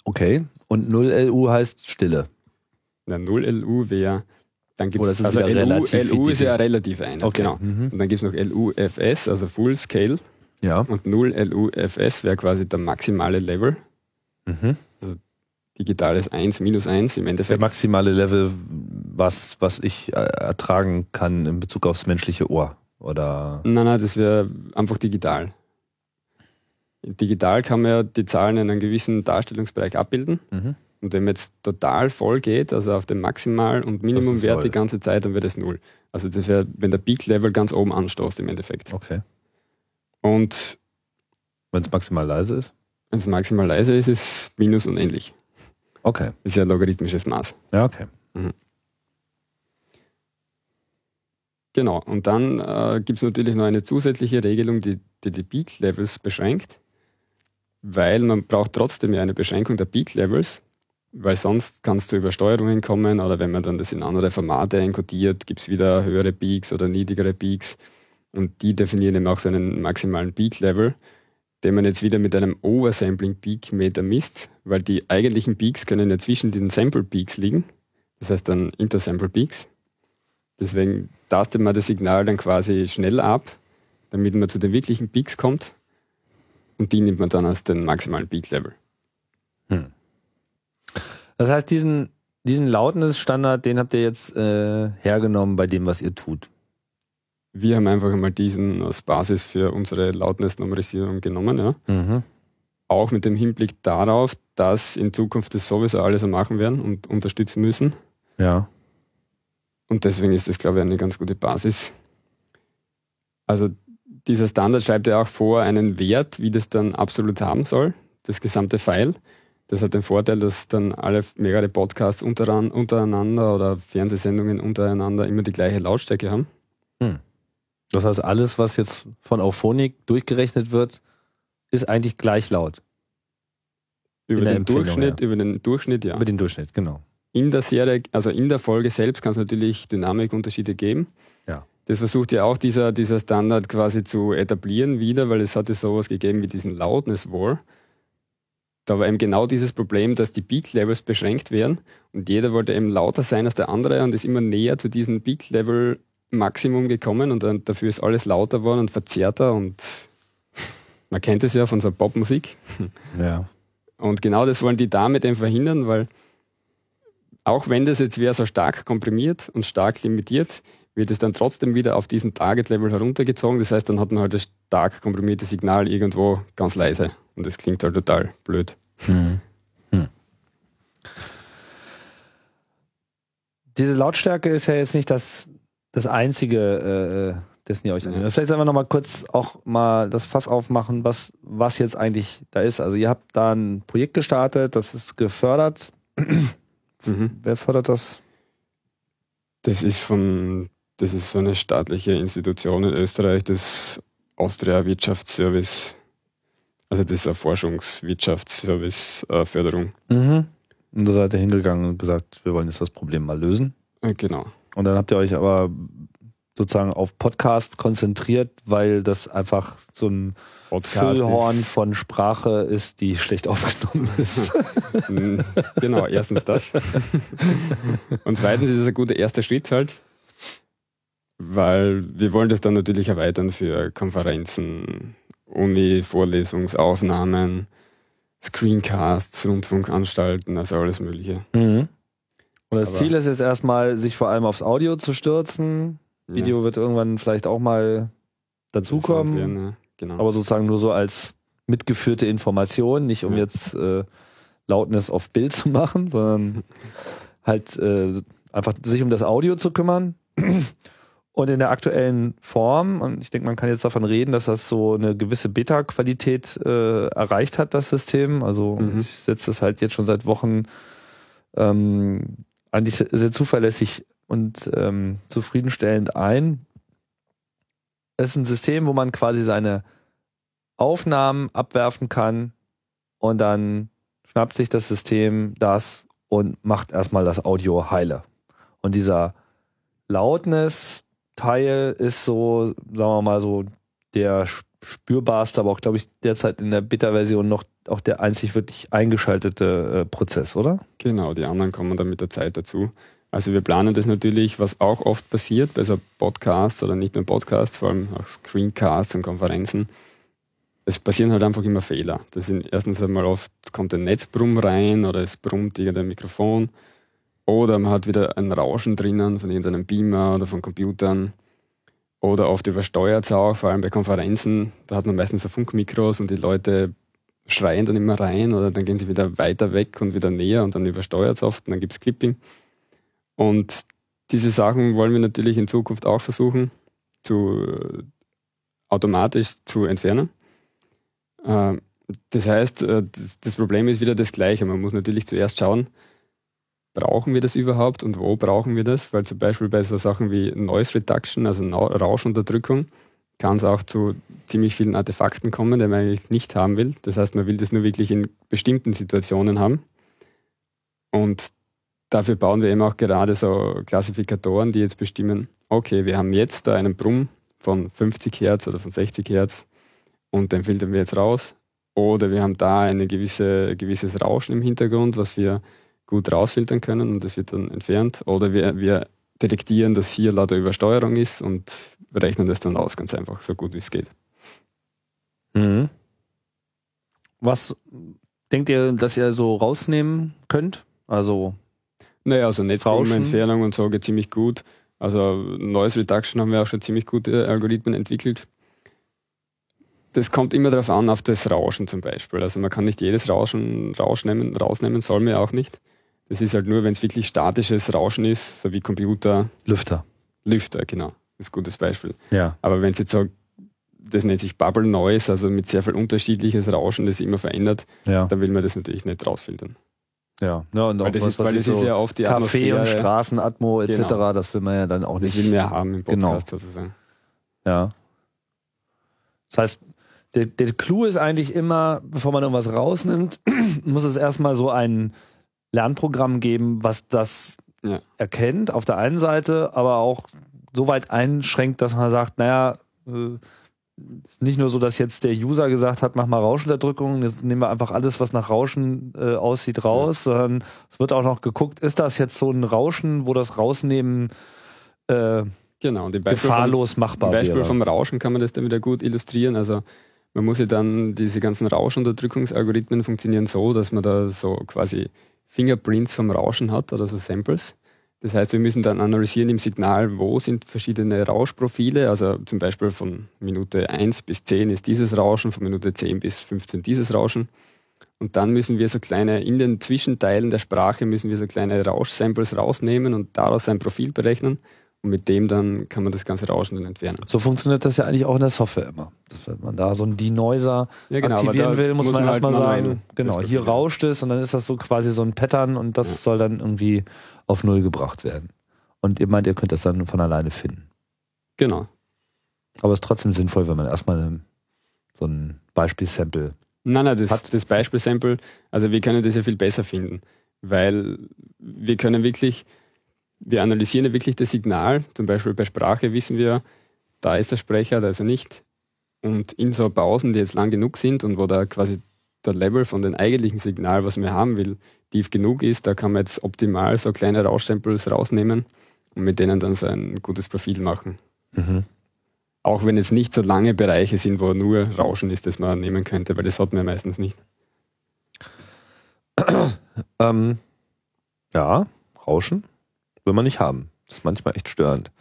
Okay. Und 0 LU heißt Stille. Na, 0 LU wäre, dann gibt es, also LU, LU ist ja relativ ein. Okay. Genau. Mhm. Und dann gibt es noch LUFS, also Full Scale. Ja. Und 0 LUFS wäre quasi der maximale Level. Mhm digitales 1 minus 1 im Endeffekt. Der maximale Level, was, was ich äh, ertragen kann in Bezug aufs menschliche Ohr, oder? Nein, nein, das wäre einfach digital. Digital kann man ja die Zahlen in einem gewissen Darstellungsbereich abbilden. Mhm. Und wenn man jetzt total voll geht, also auf dem Maximal- und Minimumwert die ganze Zeit, dann wird es null. Also das wäre, wenn der Peak-Level ganz oben anstoßt im Endeffekt. Okay. Und wenn es maximal leise ist? Wenn es maximal leise ist, ist es minus unendlich. Okay. Ist ja ein logarithmisches Maß. Ja, okay. Mhm. Genau, und dann äh, gibt es natürlich noch eine zusätzliche Regelung, die die, die Peak-Levels beschränkt, weil man braucht trotzdem ja eine Beschränkung der Peak-Levels, weil sonst kann es zu Übersteuerungen kommen oder wenn man dann das in andere Formate enkodiert, gibt es wieder höhere Peaks oder niedrigere Peaks und die definieren eben auch so einen maximalen Peak-Level den man jetzt wieder mit einem Oversampling Peak Meter misst, weil die eigentlichen Peaks können ja zwischen den Sample Peaks liegen, das heißt dann Intersample Peaks. Deswegen tastet man das Signal dann quasi schnell ab, damit man zu den wirklichen Peaks kommt und die nimmt man dann als den maximalen Peak Level. Hm. Das heißt, diesen, diesen Loudness-Standard, den habt ihr jetzt äh, hergenommen bei dem, was ihr tut. Wir haben einfach einmal diesen als Basis für unsere Lautness-Numerisierung genommen. Ja. Mhm. Auch mit dem Hinblick darauf, dass in Zukunft das sowieso alle so machen werden und unterstützen müssen. Ja. Und deswegen ist das, glaube ich, eine ganz gute Basis. Also dieser Standard schreibt ja auch vor einen Wert, wie das dann absolut haben soll, das gesamte File. Das hat den Vorteil, dass dann alle mehrere Podcasts untereinander oder Fernsehsendungen untereinander immer die gleiche Lautstärke haben. Hm. Das heißt, alles, was jetzt von Auphonic durchgerechnet wird, ist eigentlich gleich laut. Über den Durchschnitt, ja. über den Durchschnitt, ja. Über den Durchschnitt, genau. In der Serie, also in der Folge selbst kann es natürlich Dynamikunterschiede geben. Ja. Das versucht ja auch dieser, dieser Standard quasi zu etablieren wieder, weil es hatte sowas gegeben wie diesen Loudness War. Da war eben genau dieses Problem, dass die Peak-Levels beschränkt werden und jeder wollte eben lauter sein als der andere und ist immer näher zu diesem Peak-Level Maximum gekommen und dann, dafür ist alles lauter geworden und verzerrter und man kennt es ja von so Popmusik. Ja. Und genau das wollen die damit eben verhindern, weil auch wenn das jetzt wäre so stark komprimiert und stark limitiert, wird es dann trotzdem wieder auf diesen Target-Level heruntergezogen. Das heißt, dann hat man halt das stark komprimierte Signal irgendwo ganz leise. Und das klingt halt total blöd. Hm. Hm. Diese Lautstärke ist ja jetzt nicht das das einzige, äh, äh, dessen ihr euch annehmt. Vielleicht sollen wir noch mal kurz auch mal das Fass aufmachen, was, was jetzt eigentlich da ist. Also ihr habt da ein Projekt gestartet, das ist gefördert. mhm. Wer fördert das? Das ist von, das ist so eine staatliche Institution in Österreich, das Austria Wirtschaftsservice. Also das ist eine Forschungswirtschaftsservice-Förderung. Mhm. Und da seid ihr hingegangen und gesagt, wir wollen jetzt das Problem mal lösen. Äh, Genau. Und dann habt ihr euch aber sozusagen auf Podcasts konzentriert, weil das einfach so ein Podcast Füllhorn ist- von Sprache ist, die schlecht aufgenommen ist. Mm, genau, erstens das. Und zweitens ist es ein guter erster Schritt halt, weil wir wollen das dann natürlich erweitern für Konferenzen, Uni-Vorlesungsaufnahmen, Screencasts, Rundfunkanstalten, also alles Mögliche. Mhm. Und das Aber- Ziel ist jetzt erstmal, sich vor allem aufs Audio zu stürzen. Video wird irgendwann vielleicht auch mal dazukommen. Ja, ja, genau. aber sozusagen nur so als mitgeführte Information, nicht um Ja. jetzt äh, Lautness auf Bild zu machen, sondern halt äh, einfach sich um das Audio zu kümmern. Und in der aktuellen Form, und ich denke, man kann jetzt davon reden, dass das so eine gewisse Beta-Qualität äh, erreicht hat, das System. Also Mhm. ich setze das halt jetzt schon seit Wochen ähm, eigentlich sehr, zuverlässig und ähm, zufriedenstellend ein. Es ist ein System, wo man quasi seine Aufnahmen abwerfen kann und dann schnappt sich das System das und macht erstmal das Audio heile. Und dieser Loudness-Teil ist so, sagen wir mal so, der sp- spürbarste, aber auch, glaube ich, derzeit in der Beta-Version noch auch der einzig wirklich eingeschaltete äh, Prozess, oder? Genau, die anderen kommen dann mit der Zeit dazu. Also wir planen das natürlich, was auch oft passiert bei so Podcasts oder nicht nur Podcasts, vor allem auch Screencasts und Konferenzen. Es passieren halt einfach immer Fehler. Das sind erstens einmal oft kommt ein Netzbrumm rein oder es brummt irgendein Mikrofon oder man hat wieder ein Rauschen drinnen von irgendeinem Beamer oder von Computern oder oft übersteuert es auch, vor allem bei Konferenzen. Da hat man meistens so Funkmikros und die Leute schreien dann immer rein oder dann gehen sie wieder weiter weg und wieder näher und dann übersteuert es oft und dann gibt es Clipping. Und diese Sachen wollen wir natürlich in Zukunft auch versuchen, zu, automatisch zu entfernen. Ähm, Das heißt, äh, das Problem ist wieder das gleiche. Man muss natürlich zuerst schauen, brauchen wir das überhaupt und wo brauchen wir das? Weil zum Beispiel bei so Sachen wie Noise Reduction, also Rauschunterdrückung, kann es auch zu ziemlich vielen Artefakten kommen, die man eigentlich nicht haben will. Das heißt, man will das nur wirklich in bestimmten Situationen haben. Und dafür bauen wir eben auch gerade so Klassifikatoren, die jetzt bestimmen, okay, wir haben jetzt da einen Brumm von 50 Hertz oder von 60 Hertz und den filtern wir jetzt raus. Oder wir haben da ein gewisse, gewisses Rauschen im Hintergrund, was wir gut rausfiltern können und das wird dann entfernt. Oder wir, wir detektieren, dass hier lauter Übersteuerung ist und rechnen das dann aus, ganz einfach, so gut wie es geht. Mhm. Was denkt ihr, dass ihr so rausnehmen könnt? Also, Naja, also Rauschen. Netzbrummentfernung und so geht ziemlich gut. Also Noise Reduction haben wir auch schon ziemlich gute Algorithmen entwickelt. Das kommt immer darauf an, auf das Rauschen zum Beispiel. Also man kann nicht jedes Rauschen rausnehmen, rausnehmen, soll man ja auch nicht. Das ist halt nur, wenn es wirklich statisches Rauschen ist, so wie Computer, Lüfter. Lüfter, genau. Das ist ein gutes Beispiel. Ja. Aber wenn es jetzt so, das nennt sich Bubble Noise, also mit sehr viel unterschiedliches Rauschen, das sich immer verändert, Ja. dann will man das natürlich nicht rausfiltern. Ja. ja und auch Weil das, was, ist, was weil das ist so ja oft die Café Atmosphäre. und Straßenatmo etc., Genau. das will man ja dann auch Das nicht. will man ja haben im Genau. Podcast sozusagen. Ja. Das heißt, der, der Clou ist eigentlich immer, bevor man irgendwas rausnimmt, muss es erstmal so ein Lernprogramm geben, was das Ja. erkennt auf der einen Seite, aber auch so weit einschränkt, dass man sagt, naja, äh, nicht nur so, dass jetzt der User gesagt hat, mach mal Rauschunterdrückung, jetzt nehmen wir einfach alles, was nach Rauschen äh, aussieht, raus, sondern es wird auch noch geguckt, ist das jetzt so ein Rauschen, wo das Rausnehmen äh, Genau, und Beispiel, vom, gefahrlos machbar im Beispiel wäre. vom Rauschen kann man das dann wieder gut illustrieren. Also man muss ja dann, diese ganzen Rauschunterdrückungsalgorithmen funktionieren so, dass man da so quasi Fingerprints vom Rauschen hat oder so Samples. Das heißt, wir müssen dann analysieren im Signal, wo sind verschiedene Rauschprofile. Also zum Beispiel von Minute 1 bis 10 ist dieses Rauschen, von Minute 10 bis 15 dieses Rauschen. Und dann müssen wir so kleine, in den Zwischenteilen der Sprache müssen wir so kleine Rauschsamples rausnehmen und daraus ein Profil berechnen. Und mit dem dann kann man das ganze Rauschen dann entfernen. So funktioniert das ja eigentlich auch in der Software immer. Dass wenn man da so einen Denoiser Ja, genau, aktivieren will, muss, muss man, man halt erstmal sagen, genau, hier rauscht es und dann ist das so quasi so ein Pattern und das Ja. soll dann irgendwie auf Null gebracht werden. Und ihr meint, ihr könnt das dann von alleine finden. Genau. Aber es ist trotzdem sinnvoll, wenn man erstmal so ein Beispielsample Nein, nein, das, das Beispielsample, also wir können das ja viel besser finden, weil wir können wirklich, wir analysieren ja wirklich das Signal, zum Beispiel bei Sprache wissen wir, da ist der Sprecher, da ist er nicht. Und in so Pausen, die jetzt lang genug sind und wo da quasi der Level von dem eigentlichen Signal, was man haben will, tief genug ist, da kann man jetzt optimal so kleine Rausstempels rausnehmen und mit denen dann so ein gutes Profil machen. Mhm. Auch wenn es nicht so lange Bereiche sind, wo nur Rauschen ist, das man nehmen könnte, weil das hat man meistens nicht. ähm, ja, Rauschen will man nicht haben. Das ist manchmal echt störend.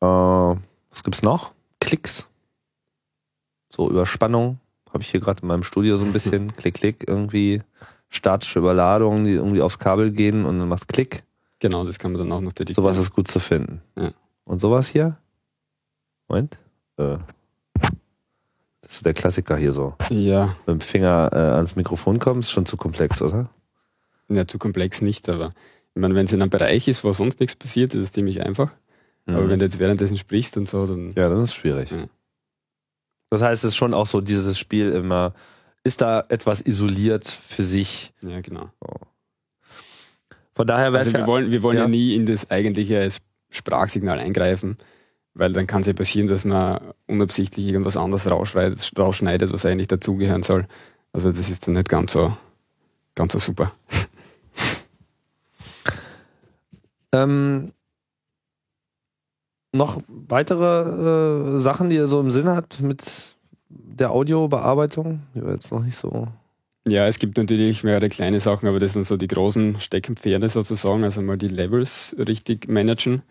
Äh, was gibt's noch? Klicks. So Überspannung. Habe ich hier gerade in meinem Studio so ein bisschen Klick, Klick, irgendwie statische Überladungen, die irgendwie aufs Kabel gehen und dann macht Klick. Genau, das kann man dann auch noch detektieren. Sowas ist gut zu finden. Ja. Und sowas hier? Moment. Äh. Das ist so der Klassiker hier so. Ja. Mit dem Finger äh, ans Mikrofon kommst, ist schon zu komplex, oder? Ja, zu komplex nicht, aber ich meine, wenn es in einem Bereich ist, wo sonst nichts passiert, ist es ziemlich einfach. Mhm. Aber wenn du jetzt währenddessen sprichst und so, dann. Ja, dann ist es schwierig. Ja. Das heißt, es ist schon auch so dieses Spiel immer, ist da etwas isoliert für sich? Ja, genau. Von daher also wir ja, wollen, wir wollen ja. ja nie in das eigentliche Sprachsignal eingreifen, weil dann kann es ja passieren, dass man unabsichtlich irgendwas anderes rausschneidet, was eigentlich dazugehören soll. Also das ist dann nicht ganz so, ganz so super. Ähm, noch weitere äh, Sachen, die ihr so im Sinn habt mit der Audiobearbeitung? Die war jetzt noch nicht so. Ja, es gibt natürlich mehrere kleine Sachen, aber das sind so die großen Steckenpferde sozusagen. Also mal die Levels richtig managen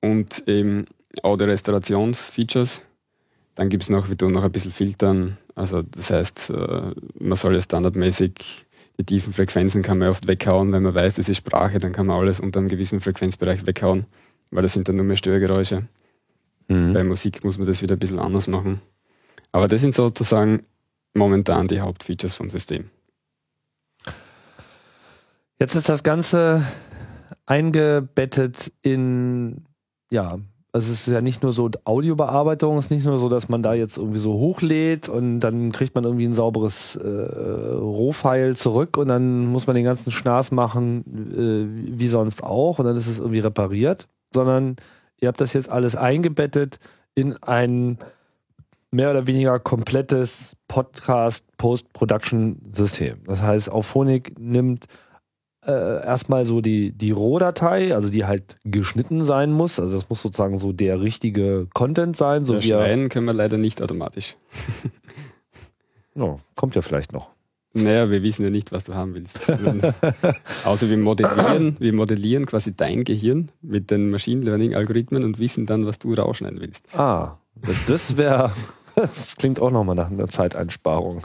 und eben Audio-Restaurationsfeatures. Dann gibt es noch, wie du noch ein bisschen filtern. Also das heißt, äh, man soll ja standardmäßig die tiefen Frequenzen kann man oft weghauen, wenn man weiß, das ist Sprache, dann kann man alles unter einem gewissen Frequenzbereich weghauen weil das sind dann nur mehr Störgeräusche. Mhm. Bei Musik muss man das wieder ein bisschen anders machen. Aber das sind sozusagen momentan die Hauptfeatures vom System. Jetzt ist das Ganze eingebettet in, ja, also es ist ja nicht nur so Audiobearbeitung, es ist nicht nur so, dass man da jetzt irgendwie so hochlädt und dann kriegt man irgendwie ein sauberes äh, Rohfile zurück und dann muss man den ganzen Schnaß machen, äh, wie sonst auch und dann ist es irgendwie repariert, sondern ihr habt das jetzt alles eingebettet in ein mehr oder weniger komplettes Podcast-Post-Production-System. Das heißt, Auphonic nimmt äh, erstmal so die, die Rohdatei, also die halt geschnitten sein muss. Also das muss sozusagen so der richtige Content sein. So ja, schneiden können wir leider nicht automatisch. oh, kommt ja vielleicht noch. Naja, wir wissen ja nicht, was du haben willst. Außer wir modellieren, wir modellieren quasi dein Gehirn mit den Machine Learning Algorithmen und wissen dann, was du rausschneiden willst. Ah, das wäre, das klingt auch nochmal nach einer Zeiteinsparung.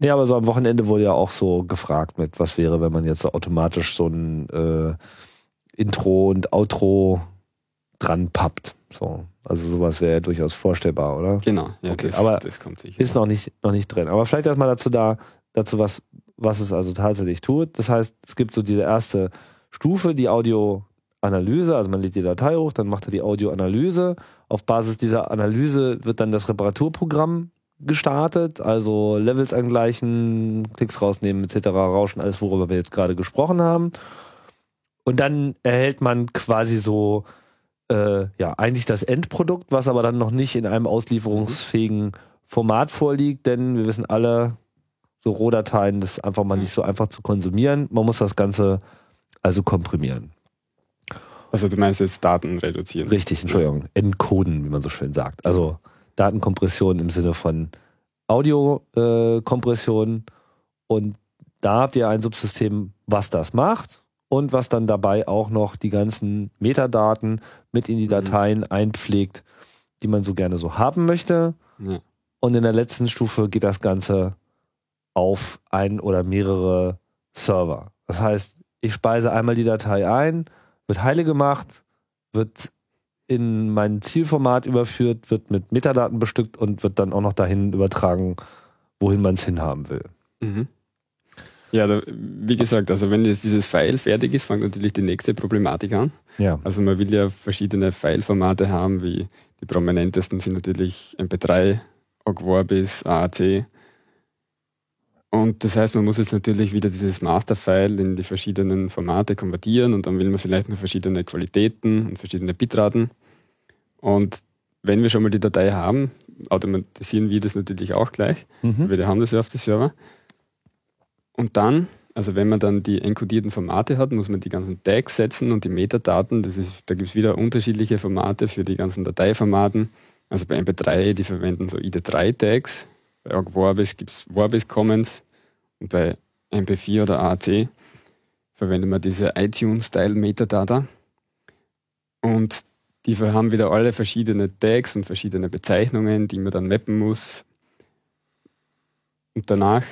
Ja, aber so am Wochenende wurde ja auch so gefragt mit, was wäre, wenn man jetzt so automatisch so ein äh, Intro und Outro dran pappt. So. Also sowas wäre ja durchaus vorstellbar, oder? Genau, ja, okay, das, aber das kommt sicher. Ist noch nicht, noch nicht drin. Aber vielleicht erstmal dazu da, dazu was, was es also tatsächlich tut. Das heißt, es gibt so diese erste Stufe, die Audioanalyse, also man lädt die Datei hoch, dann macht er die Audioanalyse. Auf Basis dieser Analyse wird dann das Reparaturprogramm gestartet, also Levels angleichen, Klicks rausnehmen etc., Rauschen, alles worüber wir jetzt gerade gesprochen haben. Und dann erhält man quasi so äh, ja eigentlich das Endprodukt, was aber dann noch nicht in einem auslieferungsfähigen Format vorliegt, denn wir wissen alle, so Rohdateien, das ist einfach mal nicht so einfach zu konsumieren. Man muss das Ganze also komprimieren. Also du meinst jetzt Daten reduzieren? Richtig, Entschuldigung. Encoden, wie man so schön sagt. Also Datenkompression im Sinne von Audiokompression. Äh, und da habt ihr ein Subsystem, was das macht und was dann dabei auch noch die ganzen Metadaten mit in die mhm. Dateien mhm. einpflegt, die man so gerne so haben möchte. Ja. Und in der letzten Stufe geht das Ganze auf ein oder mehrere Server. Das heißt, ich speise einmal die Datei ein, wird heile gemacht, wird in mein Zielformat überführt, wird mit Metadaten bestückt und wird dann auch noch dahin übertragen, wohin man es hinhaben will. Mhm. Ja, da, wie gesagt, also wenn jetzt dieses File fertig ist, fängt natürlich die nächste Problematik an. Ja. Also man will ja verschiedene File-Formate haben, wie die prominentesten sind natürlich MP3 Ogg Vorbis, AAC. Und das heißt, man muss jetzt natürlich wieder dieses Masterfile in die verschiedenen Formate konvertieren und dann will man vielleicht noch verschiedene Qualitäten und verschiedene Bitraten. Und wenn wir schon mal die Datei haben, automatisieren wir das natürlich auch gleich, mhm. weil wir haben das ja auf dem Server. Und dann, also wenn man dann die enkodierten Formate hat, muss man die ganzen Tags setzen und die Metadaten, das ist, da gibt es wieder unterschiedliche Formate für die ganzen Dateiformaten. Also bei MP3, die verwenden so ID3-Tags, bei Org Vorbis gibt es Vorbis Comments und bei MP4 oder AAC verwendet man diese iTunes-Style-Metadata. Und die haben wieder alle verschiedene Tags und verschiedene Bezeichnungen, die man dann mappen muss. Und danach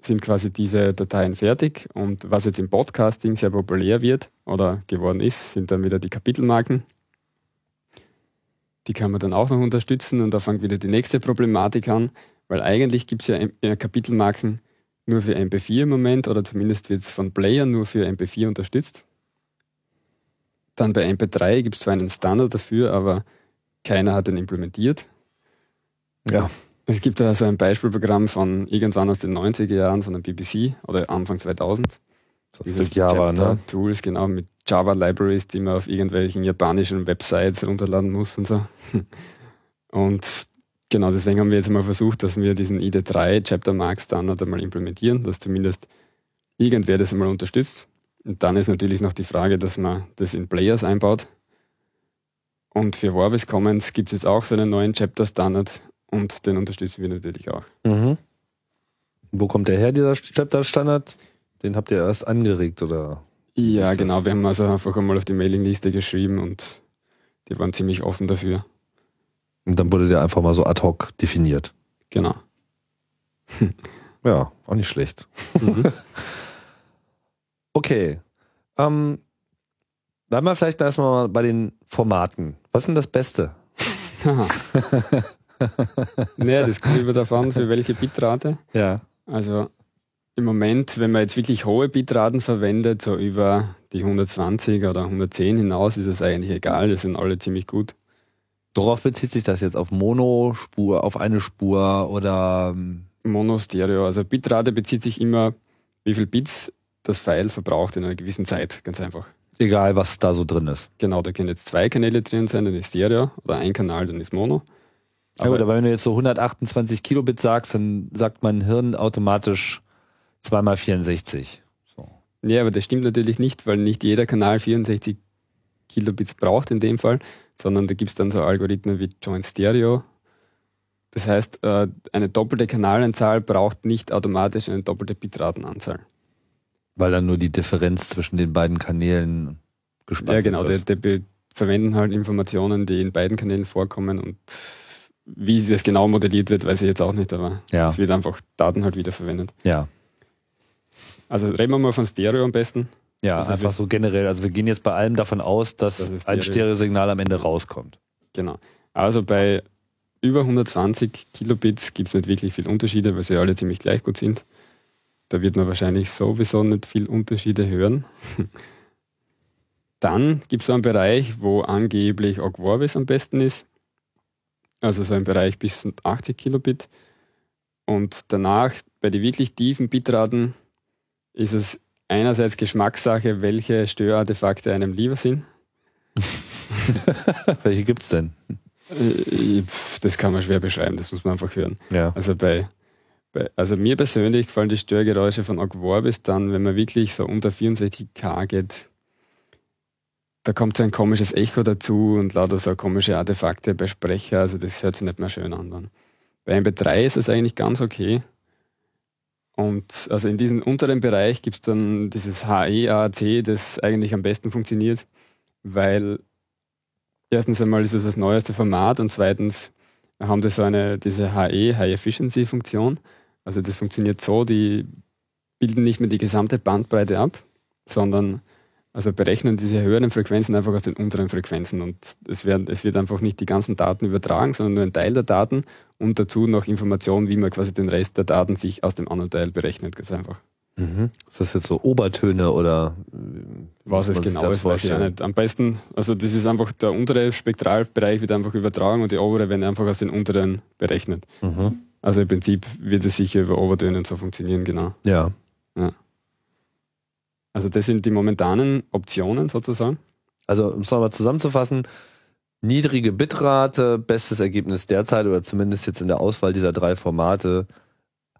sind quasi diese Dateien fertig. Und was jetzt im Podcasting sehr populär wird oder geworden ist, sind dann wieder die Kapitelmarken. Die kann man dann auch noch unterstützen und da fängt wieder die nächste Problematik an, weil eigentlich gibt es ja Kapitelmarken nur für MP4 im Moment oder zumindest wird es von Playern nur für MP4 unterstützt. Dann bei MP3 gibt es zwar einen Standard dafür, aber keiner hat den implementiert. Ja. Es gibt da so ein Beispielprogramm von irgendwann aus den 90er Jahren von der BBC oder Anfang 2000. So Dieses Java, ne? Tools, genau, mit Java Libraries, die man auf irgendwelchen japanischen Websites runterladen muss und so. Und genau, deswegen haben wir jetzt mal versucht, dass wir diesen ID3 Chapter Mark Standard einmal implementieren, dass zumindest irgendwer das einmal unterstützt. Und dann ist natürlich noch die Frage, dass man das in Players einbaut. Und für Vorbis Commons gibt es jetzt auch so einen neuen Chapter Standard und den unterstützen wir natürlich auch. Mhm. Wo kommt der her, dieser Chapter Standard? Den habt ihr erst angeregt oder? Ja, genau. Wir haben also einfach einmal auf die Mailingliste geschrieben und die waren ziemlich offen dafür. Und dann wurde der einfach mal so ad hoc definiert. Genau. ja, auch nicht schlecht. Mhm. okay. Ähm, bleiben wir vielleicht erstmal bei den Formaten. Was ist denn das Beste? naja, das kommt über davon, für welche Bitrate. Ja. Also im Moment, wenn man jetzt wirklich hohe Bitraten verwendet, so über die 120 oder 110 hinaus, ist es eigentlich egal, die sind alle ziemlich gut. Worauf bezieht sich das jetzt? Auf Mono-Spur, auf eine Spur oder? Ähm, Mono-Stereo. Also Bitrate bezieht sich immer, wie viel Bits das File verbraucht in einer gewissen Zeit, ganz einfach. Egal, was da so drin ist. Genau, da können jetzt zwei Kanäle drin sein, dann ist Stereo, oder ein Kanal, dann ist Mono. Aber, ja, aber wenn du jetzt so 128 Kilobit sagst, dann sagt mein Hirn automatisch 2 mal 64. So. Ja, aber das stimmt natürlich nicht, weil nicht jeder Kanal 64 Kilobits braucht in dem Fall, sondern da gibt es dann so Algorithmen wie Joint Stereo. Das heißt, äh, eine doppelte Kanalanzahl braucht nicht automatisch eine doppelte Bitratenanzahl. Weil dann nur die Differenz zwischen den beiden Kanälen gespeichert wird. Ja, genau. Die, die verwenden halt Informationen, die in beiden Kanälen vorkommen und wie das genau modelliert wird, weiß ich jetzt auch nicht, aber ja. es wird einfach Daten halt wieder verwendet. Ja. Also reden wir mal von Stereo am besten. Ja, also einfach so generell. Also wir gehen jetzt bei allem davon aus, dass das ein Stereosignal am Ende rauskommt. Genau. Also bei über 120 Kilobits gibt es nicht wirklich viel Unterschiede, weil sie alle ziemlich gleich gut sind. Da wird man wahrscheinlich sowieso nicht viel Unterschiede hören. Dann gibt es so einen Bereich, wo angeblich Ogg Vorbis am besten ist. Also so ein Bereich bis 80 Kilobit. Und danach bei den wirklich tiefen Bitraten ist es einerseits Geschmackssache, welche Störartefakte einem lieber sind. welche gibt es denn? Äh, das kann man schwer beschreiben, das muss man einfach hören. Ja. Also bei, bei, also mir persönlich gefallen die Störgeräusche von Ogg Vorbis dann, wenn man wirklich so unter 64K geht, da kommt so ein komisches Echo dazu und lauter so komische Artefakte bei Sprecher, also das hört sich nicht mehr schön an dann. Bei MP3 ist es eigentlich ganz okay. Und also in diesem unteren Bereich gibt es dann dieses HE, AAC, das eigentlich am besten funktioniert, weil erstens einmal ist es das neueste Format und zweitens haben die so eine, diese HE, High Efficiency Funktion. Also das funktioniert so, die bilden nicht mehr die gesamte Bandbreite ab, sondern also berechnen diese höheren Frequenzen einfach aus den unteren Frequenzen und es, werden, es wird einfach nicht die ganzen Daten übertragen, sondern nur ein Teil der Daten und dazu noch Informationen, wie man quasi den Rest der Daten sich aus dem anderen Teil berechnet, ganz einfach. Mhm. Ist das jetzt so Obertöne oder? Was es genau ist, weiß ich auch nicht. Am besten, also das ist einfach der untere Spektralbereich wird einfach übertragen und die obere werden einfach aus den unteren berechnet. Mhm. Also im Prinzip wird es sicher über Obertöne und so funktionieren, genau. Ja. Also das sind die momentanen Optionen sozusagen. Also, um es nochmal zusammenzufassen, niedrige Bitrate, bestes Ergebnis derzeit oder zumindest jetzt in der Auswahl dieser drei Formate,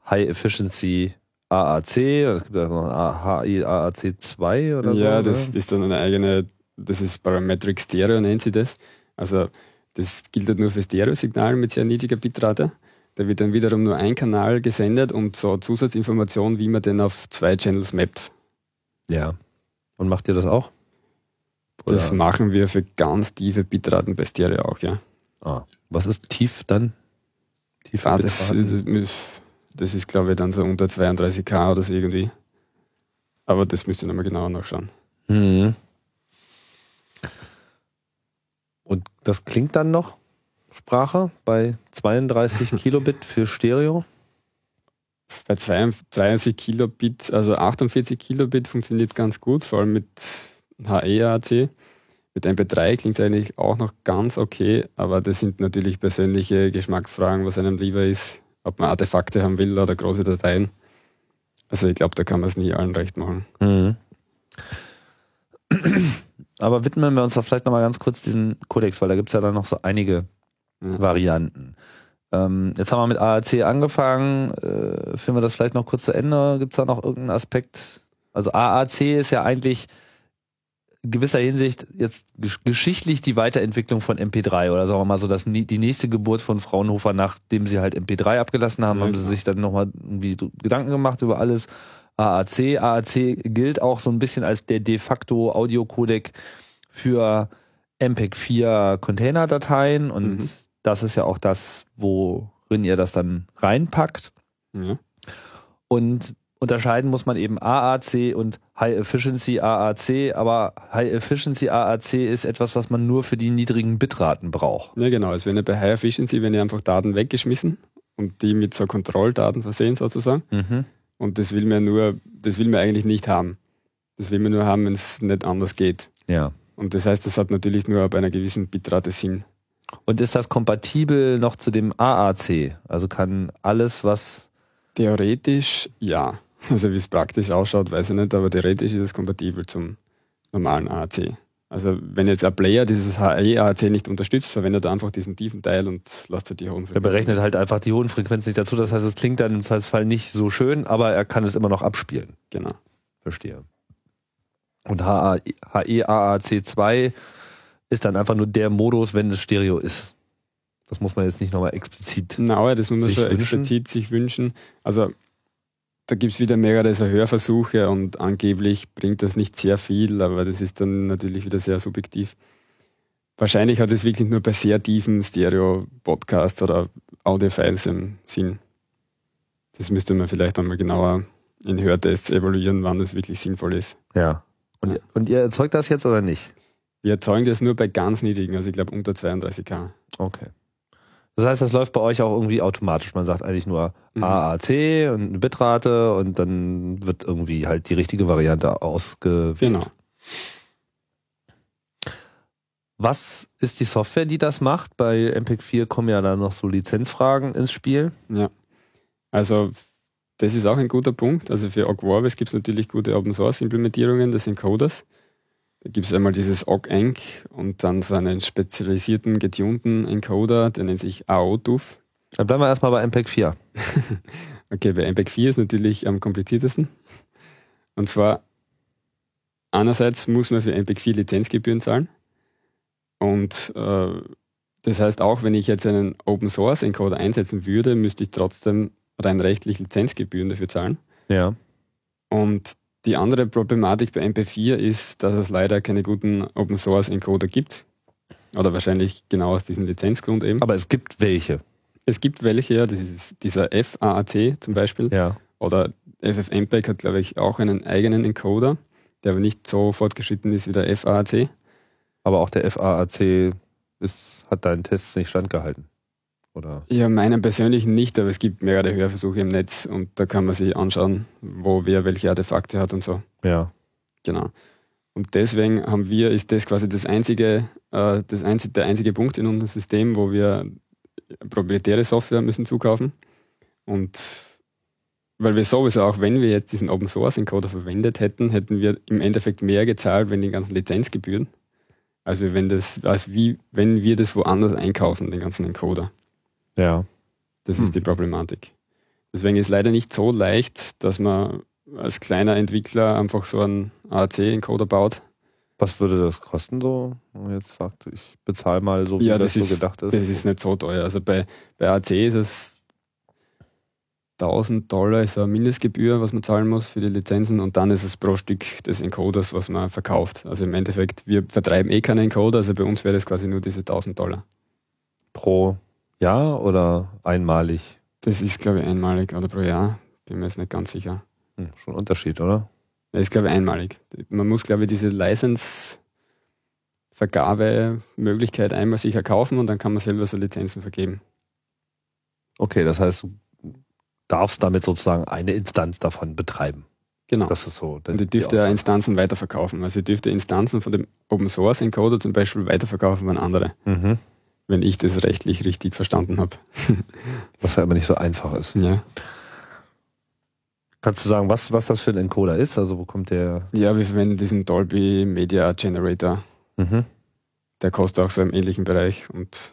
High Efficiency AAC, es gibt ja noch HI AAC 2 oder so. ja, das ist dann eine eigene, das ist Parametric Stereo, nennt sie das. Also das gilt halt nur für Stereosignale mit sehr niedriger Bitrate. Da wird dann wiederum nur ein Kanal gesendet und so Zusatzinformationen, wie man den auf zwei Channels mappt. Ja. Und macht ihr das auch? Das Oder- machen wir für ganz tiefe Bitraten bei Stereo auch, ja. Ah. Was ist tief dann? Tiefe Ah, das, das ist, glaube ich, dann so unter 32k oder so irgendwie. Aber das müsst ihr nochmal genauer nachschauen. Mhm. Und das klingt dann noch Sprache bei 32 Kilobit für Stereo? Bei 32 Kilobit, also 48 Kilobit funktioniert ganz gut, vor allem mit HEAC. Mit MP3 klingt es eigentlich auch noch ganz okay, aber das sind natürlich persönliche Geschmacksfragen, was einem lieber ist, ob man Artefakte haben will oder große Dateien. Also ich glaube, da kann man es nie allen recht machen. Mhm. Aber widmen wir uns doch vielleicht nochmal ganz kurz diesen Codex, weil da gibt es ja dann noch so einige Ja. Varianten. Ähm, jetzt haben wir mit AAC angefangen. Äh, führen wir das vielleicht noch kurz zu Ende? Gibt es da noch irgendeinen Aspekt? Also AAC ist ja eigentlich in gewisser Hinsicht jetzt gesch- geschichtlich die Weiterentwicklung von MP3 oder sagen wir mal so, dass die nächste Geburt von Fraunhofer, nachdem sie halt MP3 abgelassen haben, Ja, haben sie klar. sich dann nochmal irgendwie Gedanken gemacht über alles. AAC. AAC gilt auch so ein bisschen als der de facto Audiocodec für MPEG-4 Containerdateien und Mhm. Das ist ja auch das, worin ihr das dann reinpackt. Ja. Und unterscheiden muss man eben AAC und High Efficiency AAC, aber High Efficiency AAC ist etwas, was man nur für die niedrigen Bitraten braucht. Ja, genau. Es werden ja bei High Efficiency werden ja einfach Daten weggeschmissen und die mit so Kontrolldaten versehen sozusagen. Und das will man nur, das will man eigentlich nicht haben. Das will man nur haben, wenn es nicht anders geht. Ja. Und das heißt, das hat natürlich nur ab einer gewissen Bitrate Sinn. Und ist das kompatibel noch zu dem AAC? Also kann alles, was Theoretisch ja. Also wie es praktisch ausschaut, weiß ich nicht, aber theoretisch ist es kompatibel zum normalen AAC. Also wenn jetzt ein Player dieses HE-AAC nicht unterstützt, verwendet er einfach diesen tiefen Teil und lasst halt die hohen er Frequenzen. berechnet halt einfach die hohen Frequenzen nicht dazu. Das heißt, es klingt dann im Zweifelsfall nicht so schön, aber er kann es immer noch abspielen. Genau. Verstehe. Und E, HEAAC2 ist dann einfach nur der Modus, wenn es Stereo ist. Das muss man jetzt nicht nochmal explizit. Genau, das muss man wünschen? explizit sich wünschen. Also da gibt es wieder mehrere so Hörversuche und angeblich bringt das nicht sehr viel, aber das ist dann natürlich wieder sehr subjektiv. Wahrscheinlich hat es wirklich nur bei sehr tiefen Stereo-Podcasts oder Audiofiles im Sinn. Das müsste man vielleicht einmal genauer in Hörtests evaluieren, wann das wirklich sinnvoll ist. Ja. Und, Ja. und ihr erzeugt das jetzt oder nicht? Wir erzeugen das nur bei ganz niedrigen, also ich glaube unter 32k. Okay. Das heißt, das läuft bei euch auch irgendwie automatisch. Man sagt eigentlich nur Mhm. AAC und eine Bitrate und dann wird irgendwie halt die richtige Variante ausgewählt. Genau. Was ist die Software, die das macht? Bei MPEG 4 kommen ja dann noch so Lizenzfragen ins Spiel. Ja. Also das ist auch ein guter Punkt. Also für Ogg Vorbis gibt es natürlich gute Open Source Implementierungen des Encoders. Da gibt es einmal dieses Ogg Enc und dann so einen spezialisierten, getunten Encoder, der nennt sich AOTUF. Dann bleiben wir erstmal bei MPEG 4. Okay, bei MPEG 4 ist natürlich am kompliziertesten. Und zwar einerseits muss man für MPEG 4 Lizenzgebühren zahlen. Und äh, das heißt auch, wenn ich jetzt einen Open Source Encoder einsetzen würde, müsste ich trotzdem rein rechtlich Lizenzgebühren dafür zahlen. Ja. Und die andere Problematik bei MP4 ist, dass es leider keine guten Open Source Encoder gibt. Oder wahrscheinlich genau aus diesem Lizenzgrund eben. Aber es gibt welche. Es gibt welche, ja, das ist dieser FAAC zum Beispiel. Ja. Oder FFmpeg hat, glaube ich, auch einen eigenen Encoder, der aber nicht so fortgeschritten ist wie der FAAC. Aber auch der FAAC ist, hat deinen Tests nicht standgehalten. Oder? Ja, meinen persönlichen nicht, aber es gibt mehrere Hörversuche im Netz und da kann man sich anschauen, wo wer welche Artefakte hat und so. Ja. Genau. Und deswegen haben wir, ist das quasi das einzige, äh, das einzige, der einzige Punkt in unserem System, wo wir proprietäre Software müssen zukaufen. Und weil wir sowieso, auch wenn wir jetzt diesen Open Source Encoder verwendet hätten, hätten wir im Endeffekt mehr gezahlt, wenn die ganzen Lizenzgebühren, als wir, wenn das, als wie, wenn wir das woanders einkaufen, den ganzen Encoder. Ja. Das Hm. ist die Problematik. Deswegen ist leider nicht so leicht, dass man als kleiner Entwickler einfach so einen AAC-Encoder baut. Was würde das kosten so? Wenn man jetzt sagt, ich bezahle mal so, wie Ja, das, das so ist- gedacht ist. Das ist nicht so teuer. Also bei, bei AAC ist es 1000 Dollar ist eine Mindestgebühr, was man zahlen muss für die Lizenzen und dann ist es pro Stück des Encoders, was man verkauft. Also im Endeffekt, wir vertreiben eh keinen Encoder, also bei uns wäre das quasi nur diese 1000 Dollar. Pro Jahr oder einmalig? Das ist, glaube ich, einmalig oder pro Jahr. Bin mir jetzt nicht ganz sicher. Hm, schon ein Unterschied, oder? Das ist, glaube ich, einmalig. Man muss, glaube ich, diese License-Vergabemöglichkeit einmal sicher kaufen und dann kann man selber so Lizenzen vergeben. Okay, das heißt, du darfst damit sozusagen eine Instanz davon betreiben. Genau. Das ist so. und ich dürfte ja. Instanzen weiterverkaufen. Also ich dürfte Instanzen von dem Open Source Encoder zum Beispiel weiterverkaufen an andere, Mhm. Wenn ich das rechtlich richtig verstanden habe. Was ja aber nicht so einfach ist. Ja. Kannst du sagen, was, was das für ein Encoder ist? Also wo kommt der? ja, wir verwenden diesen Dolby Media Generator. Mhm. Der kostet auch so im ähnlichen Bereich und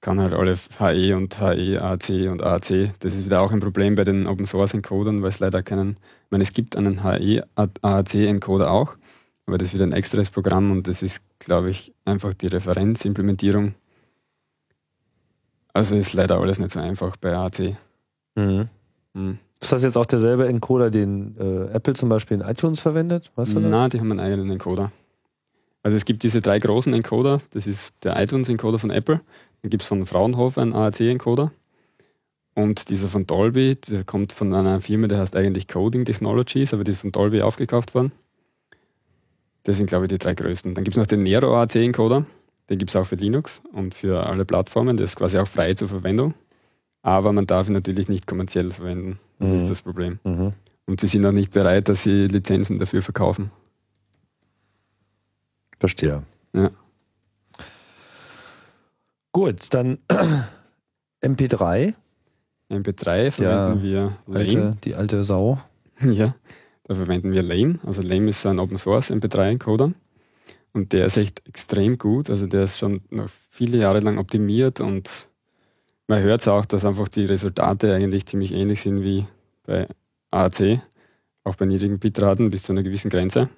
kann halt alle HE und HE, AAC und AAC. Das ist wieder auch ein Problem bei den Open Source Encodern, weil es leider keinen, ich meine, es gibt einen HE AAC Encoder auch, aber das ist wieder ein extras Programm und das ist, glaube ich, einfach die Referenzimplementierung. Also ist leider alles nicht so einfach bei AAC. Mhm. Hm. Ist das jetzt auch derselbe Encoder, den äh, Apple zum Beispiel in iTunes verwendet? Weißt du? Na, die haben einen eigenen Encoder. Also es gibt diese drei großen Encoder. Das ist der iTunes-Encoder von Apple. Dann gibt es von Fraunhofer einen AAC-Encoder. Und dieser von Dolby, der kommt von einer Firma, die heißt eigentlich Coding Technologies, aber die ist von Dolby aufgekauft worden. Das sind, glaube ich, die drei größten. Dann gibt es noch den Nero AAC-Encoder. Den gibt es auch für Linux und für alle Plattformen. Der ist quasi auch frei zur Verwendung. Aber man darf ihn natürlich nicht kommerziell verwenden. Das Mhm. ist das Problem. Mhm. Und sie sind auch nicht bereit, dass sie Lizenzen dafür verkaufen. Verstehe. Ja. Gut, dann MP3, MP3 verwenden wir Lame. alte, die alte Sau. Ja, da verwenden wir Lame. Also Lame ist ein Open Source MP3-Encoder. Und der ist echt extrem gut. Also der ist schon noch viele Jahre lang optimiert und man hört es auch, dass einfach die Resultate eigentlich ziemlich ähnlich sind wie bei AAC, auch bei niedrigen Bitraten bis zu einer gewissen Grenze.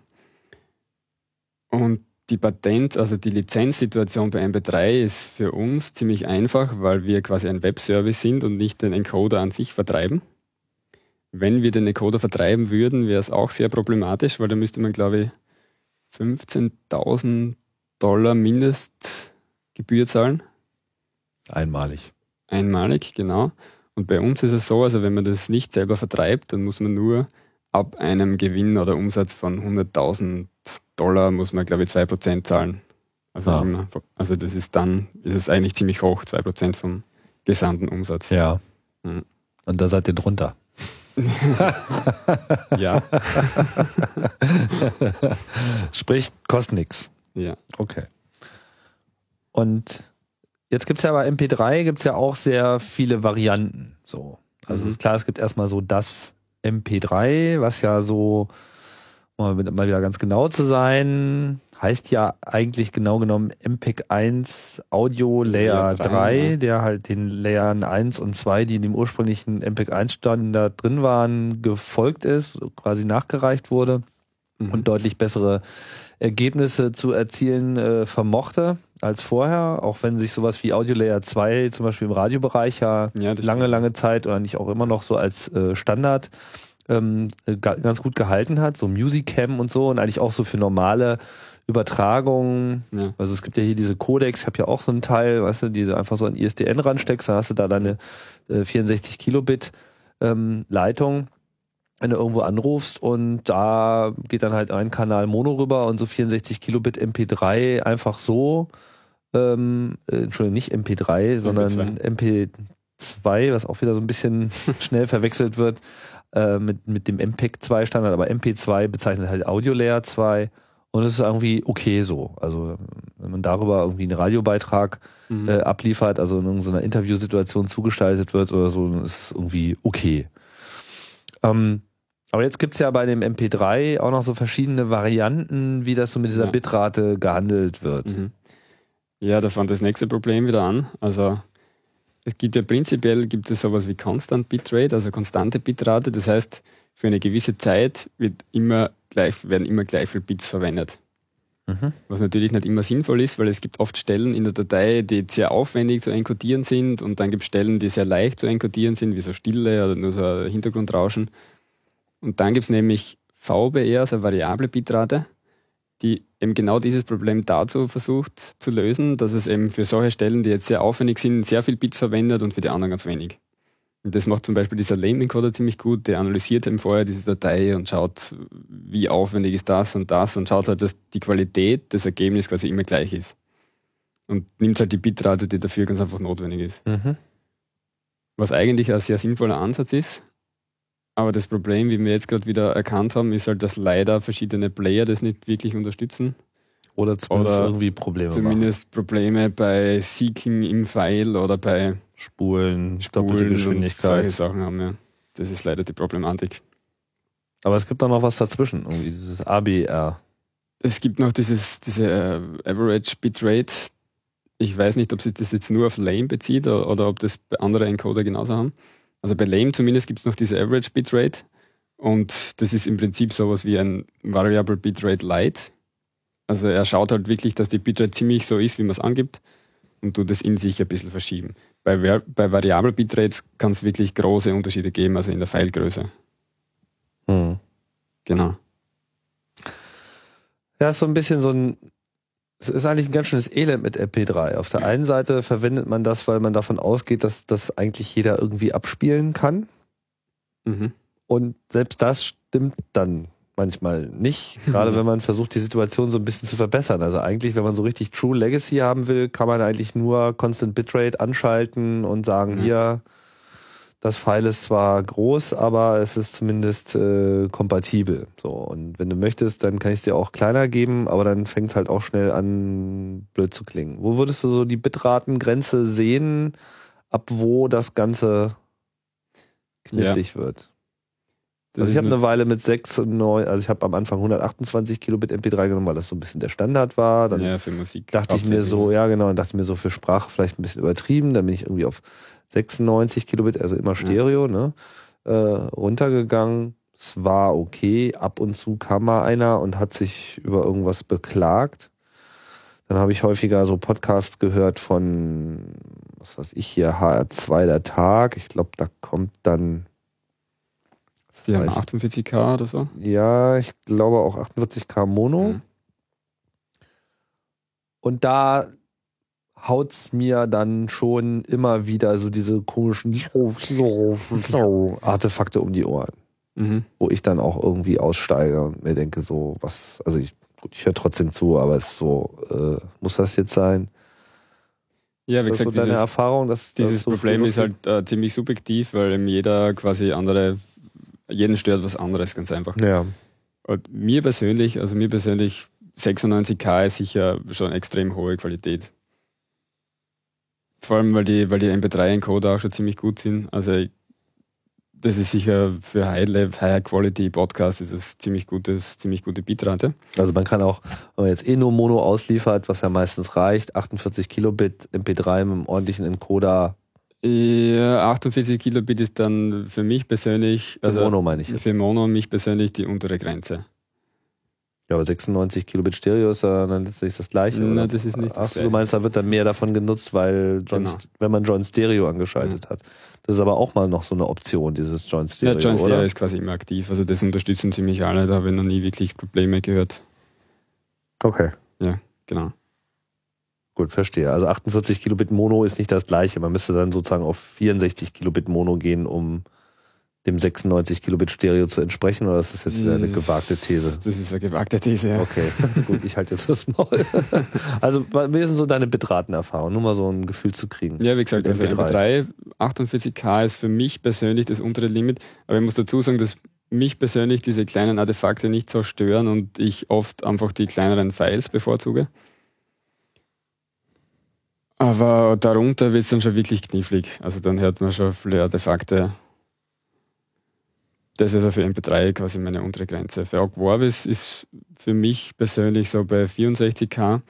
Und die Patent, also die Lizenzsituation bei MP3 ist für uns ziemlich einfach, weil wir quasi ein Webservice sind und nicht den Encoder an sich vertreiben. Wenn wir den Encoder vertreiben würden, wäre es auch sehr problematisch, weil da müsste man, glaube ich, 15.000 Dollar Mindestgebühr zahlen. Einmalig. Einmalig, genau. Und bei uns ist es so, also wenn man das nicht selber vertreibt, dann muss man nur ab einem Gewinn oder Umsatz von 100.000 Dollar muss man, glaube ich, 2% zahlen. Also, Ah. immer- also das ist dann, ist es eigentlich ziemlich hoch, 2% vom gesamten Umsatz. Ja. Mhm. Und da seid ihr drunter. Ja, Sprich, kostet nichts. ja. Okay. Und jetzt gibt es ja bei MP3 gibt's ja auch sehr viele Varianten. So. Also Mhm. klar, es gibt erstmal so das MP3, was ja so, um mal mal wieder ganz genau zu sein, heißt ja eigentlich genau genommen MPEG 1 Audio Layer Layer 3, 3, ja. der halt den Layern 1 und 2, die in dem ursprünglichen MPEG 1 Standard drin waren, gefolgt ist, quasi nachgereicht wurde Mhm. und deutlich bessere Ergebnisse zu erzielen äh, vermochte als vorher, auch wenn sich sowas wie Audio Layer 2 zum Beispiel im Radiobereich ja, Ja, lange, lange Zeit oder nicht auch immer noch so als äh, Standard ähm, äh, ga- ganz gut gehalten hat, so Musicam und so und eigentlich auch so für normale Übertragungen. Ja. Also es gibt ja hier diese Codex, ich habe ja auch so einen Teil, weißt du, die du einfach so an ISDN ransteckst, dann hast du da deine äh, 64 Kilobit ähm, Leitung wenn du irgendwo anrufst und da geht dann halt ein Kanal Mono rüber und so 64 Kilobit MP3 einfach so, ähm, äh, Entschuldigung, nicht MP3, sondern MP, 2, was auch wieder so ein bisschen schnell verwechselt wird äh, mit, mit dem MPEG-2-Standard, aber MP2 bezeichnet halt Audio Layer 2 und es ist irgendwie okay so. Also wenn man darüber irgendwie einen Radiobeitrag mhm. äh, abliefert, also in irgendeiner Interviewsituation zugestaltet wird oder so, ist es irgendwie okay. Ähm, aber jetzt gibt es ja bei dem MP3 auch noch so verschiedene Varianten, wie das so mit dieser ja. Bitrate gehandelt wird. Mhm. Ja, da fand das nächste Problem wieder an. Also es gibt ja prinzipiell gibt es sowas wie Constant Bitrate, also konstante Bitrate. Das heißt, für eine gewisse Zeit wird immer gleich, werden immer gleich viele Bits verwendet. Mhm. Was natürlich nicht immer sinnvoll ist, weil es gibt oft Stellen in der Datei, die sehr aufwendig zu encodieren sind und dann gibt es Stellen, die sehr leicht zu encodieren sind, wie so Stille oder nur so Hintergrundrauschen. Und dann gibt es nämlich VBR, also variable Bitrate, die eben genau dieses Problem dazu versucht zu lösen, dass es eben für solche Stellen, die jetzt sehr aufwendig sind, sehr viel Bits verwendet und für die anderen ganz wenig. Das macht zum Beispiel dieser Lame-Encoder ziemlich gut. Der analysiert eben vorher diese Datei und schaut, wie aufwendig ist das und das und schaut halt, dass die Qualität des Ergebnisses quasi immer gleich ist. Und nimmt halt die Bitrate, die dafür ganz einfach notwendig ist. Mhm. Was eigentlich ein sehr sinnvoller Ansatz ist, aber das Problem, wie wir jetzt gerade wieder erkannt haben, ist halt, dass leider verschiedene Player das nicht wirklich unterstützen. Oder zumindest oder irgendwie Probleme Zumindest machen. Probleme bei Seeking im File oder bei Spulen, Spulen doppelte Geschwindigkeit. Solche Sachen haben, ja. Das ist leider die Problematik. Aber es gibt auch noch was dazwischen, irgendwie dieses ABR. Es gibt noch dieses, diese äh, Average Bitrate. Ich weiß nicht, ob sich das jetzt nur auf Lame bezieht oder, oder ob das andere Encoder genauso haben. Also bei Lame zumindest gibt es noch diese Average Bitrate und das ist im Prinzip sowas wie ein Variable Bitrate Light. Also er schaut halt wirklich, dass die Bitrate ziemlich so ist, wie man es angibt und tut es in sich ein bisschen verschieben. Bei, bei Variable Bitrates kann es wirklich große Unterschiede geben, also in der Filegröße. Mhm. Genau. Ja, ist so ein bisschen so ein es ist eigentlich ein ganz schönes Elend mit MP3. Auf der einen Seite verwendet man das, weil man davon ausgeht, dass das eigentlich jeder irgendwie abspielen kann. Mhm. Und selbst das stimmt dann manchmal nicht. Gerade wenn man versucht, die Situation so ein bisschen zu verbessern. Also eigentlich, wenn man so richtig True Legacy haben will, kann man eigentlich nur Constant Bitrate anschalten und sagen, mhm. hier, das File ist zwar groß, aber es ist zumindest äh, kompatibel. So und wenn du möchtest, dann kann ich es dir auch kleiner geben, aber dann fängt es halt auch schnell an blöd zu klingen. Wo würdest du so die Bitratengrenze sehen, ab wo das Ganze knifflig ja. wird? Also ich habe eine Weile mit 6 und 9, also ich habe am Anfang 128 Kilobit MP3 genommen, weil das so ein bisschen der Standard war. Dann ja, für Musik. Dachte ich mir so, ja genau, dann dachte ich mir so für Sprache vielleicht ein bisschen übertrieben. Dann bin ich irgendwie auf 96 Kilobit, also immer Stereo, ja. ne, äh, runtergegangen. Es war okay. Ab und zu kam mal einer und hat sich über irgendwas beklagt. Dann habe ich häufiger so Podcasts gehört von, was weiß ich hier, HR2 der Tag. Ich glaube, da kommt dann. Die haben 48K oder so? Ja, ich glaube auch 48K Mono. Mhm. Und da haut's mir dann schon immer wieder so diese komischen Artefakte um die Ohren. Mhm. Wo ich dann auch irgendwie aussteige und mir denke, so, was, also ich, gut, ich höre trotzdem zu, aber es ist so, äh, muss das jetzt sein? Ja, wie gesagt, so deine dieses, Erfahrung, dass dieses das so Problem ist halt äh, ziemlich subjektiv, weil jeder quasi andere, jeden stört was anderes, ganz einfach. Ja. Und mir persönlich, also mir persönlich, 96K ist sicher schon extrem hohe Qualität. Vor allem, weil die, weil die MP3-Encoder auch schon ziemlich gut sind. Also das ist sicher für High-Level, High-Quality-Podcasts ist es ziemlich gutes, ziemlich gute Bitrate. Also man kann auch, wenn man jetzt eh nur Mono ausliefert, was ja meistens reicht, 48 Kilobit MP3 mit einem ordentlichen Encoder. Ja, 48 Kilobit ist dann für mich persönlich, also für Mono meine ich. Jetzt. Für Mono mich persönlich die untere Grenze. Ja, aber 96 Kilobit Stereo ist ja dann letztlich das gleiche. Nein, oder? das ist nicht das Achso, du meinst, da wird dann mehr davon genutzt, weil John, genau. wenn man John Stereo angeschaltet ja. hat. Das ist aber auch mal noch so eine Option, dieses John Stereo. Ja, John Stereo oder? ist quasi immer aktiv. Also das unterstützen ziemlich alle, da habe ich noch nie wirklich Probleme gehört. Okay. Ja, genau. Gut, verstehe. Also 48 Kilobit Mono ist nicht das gleiche. Man müsste dann sozusagen auf 64 Kilobit Mono gehen, um dem 96 Kilobit Stereo zu entsprechen oder ist das jetzt wieder eine gewagte These? Das ist eine gewagte These, ja. Okay, gut, ich halte jetzt das Maul. also, wie sind so deine Bitratenerfahrungen? Nur mal so ein Gefühl zu kriegen. Ja, wie gesagt, also MP3 48K ist für mich persönlich das untere Limit, aber ich muss dazu sagen, dass mich persönlich diese kleinen Artefakte nicht so stören und ich oft einfach die kleineren Files bevorzuge. Aber darunter wird es dann schon wirklich knifflig. Also dann hört man schon viele Artefakte das wäre so für MP3 quasi meine untere Grenze. Für Ogg Warvis ist für mich persönlich so bei 64K,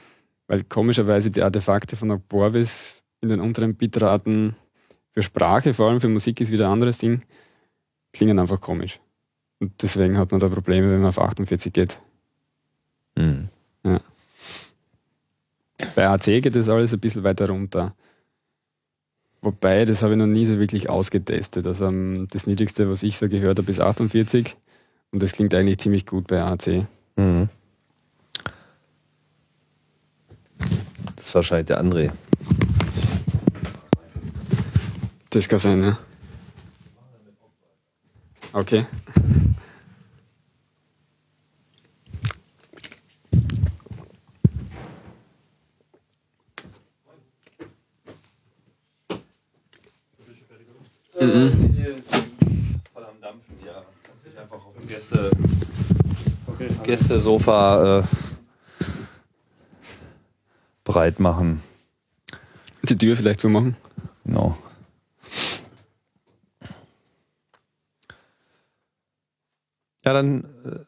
weil komischerweise die Artefakte von Ogg Warvis in den unteren Bitraten für Sprache, vor allem für Musik ist wieder ein anderes Ding, klingen einfach komisch. Und deswegen hat man da Probleme, wenn man auf 48 geht. Mhm. Ja. Bei AC geht das alles ein bisschen weiter runter. Wobei, das habe ich noch nie so wirklich ausgetestet. Also ähm, das Niedrigste, was ich so gehört habe, ist 48 und das klingt eigentlich ziemlich gut bei AC. Mhm. Das ist wahrscheinlich der André. Das kann sein, ja. Okay. Mhm. Voll am Dampfen, ja. Kannst dich einfach auf dem Gäste, okay, Gästesofa äh, breit machen. Die Tür vielleicht so machen? Genau. Ja, dann äh,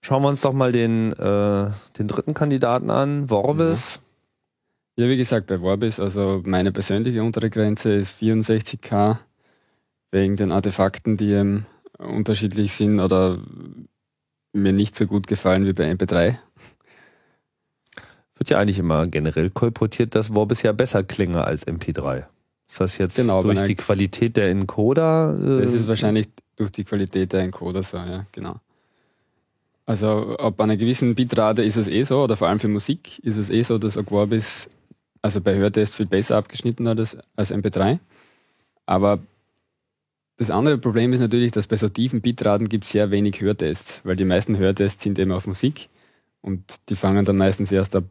schauen wir uns doch mal den, äh, den dritten Kandidaten an, Vorbis. Ja. ja, wie gesagt, bei Vorbis, also meine persönliche untere Grenze ist 64k wegen den Artefakten, die ähm, unterschiedlich sind oder mir nicht so gut gefallen wie bei MP3. Wird ja eigentlich immer generell kolportiert, dass Vorbis ja besser klinge als MP3. Ist das jetzt genau, durch die Qualität der Encoder? Äh das ist wahrscheinlich durch die Qualität der Encoder so, ja, genau. Also ab einer gewissen Bitrate ist es eh so, oder vor allem für Musik ist es eh so, dass Aquabis also bei Hörtests viel besser abgeschnitten hat als, als MP3. Aber das andere Problem ist natürlich, dass bei so tiefen Bitraten gibt es sehr wenig Hörtests, weil die meisten Hörtests sind eben auf Musik und die fangen dann meistens erst ab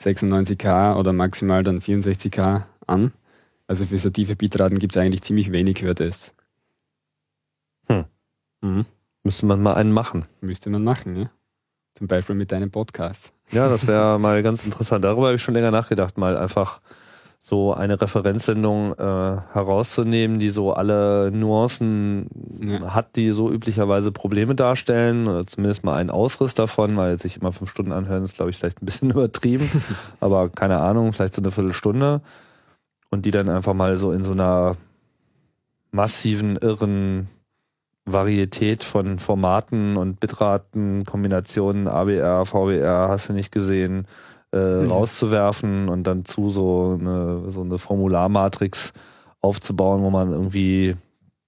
96k oder maximal dann 64k an. Also für so tiefe Bitraten gibt es eigentlich ziemlich wenig Hörtests. Hm. Mhm. Müsste man mal einen machen. Müsste man machen, ja. Zum Beispiel mit deinem Podcast. Ja, das wäre mal ganz interessant. Darüber habe ich schon länger nachgedacht, mal einfach so eine Referenzsendung äh, herauszunehmen, die so alle Nuancen ja. hat, die so üblicherweise Probleme darstellen, oder zumindest mal einen Ausriss davon, weil sich immer fünf Stunden anhören, ist, glaube ich, vielleicht ein bisschen übertrieben, aber keine Ahnung, vielleicht so eine Viertelstunde und die dann einfach mal so in so einer massiven, irren Varietät von Formaten und Bitraten, Kombinationen, ABR, VBR, hast du nicht gesehen, äh, mhm. rauszuwerfen und dann zu so eine, so eine Formularmatrix aufzubauen, wo man irgendwie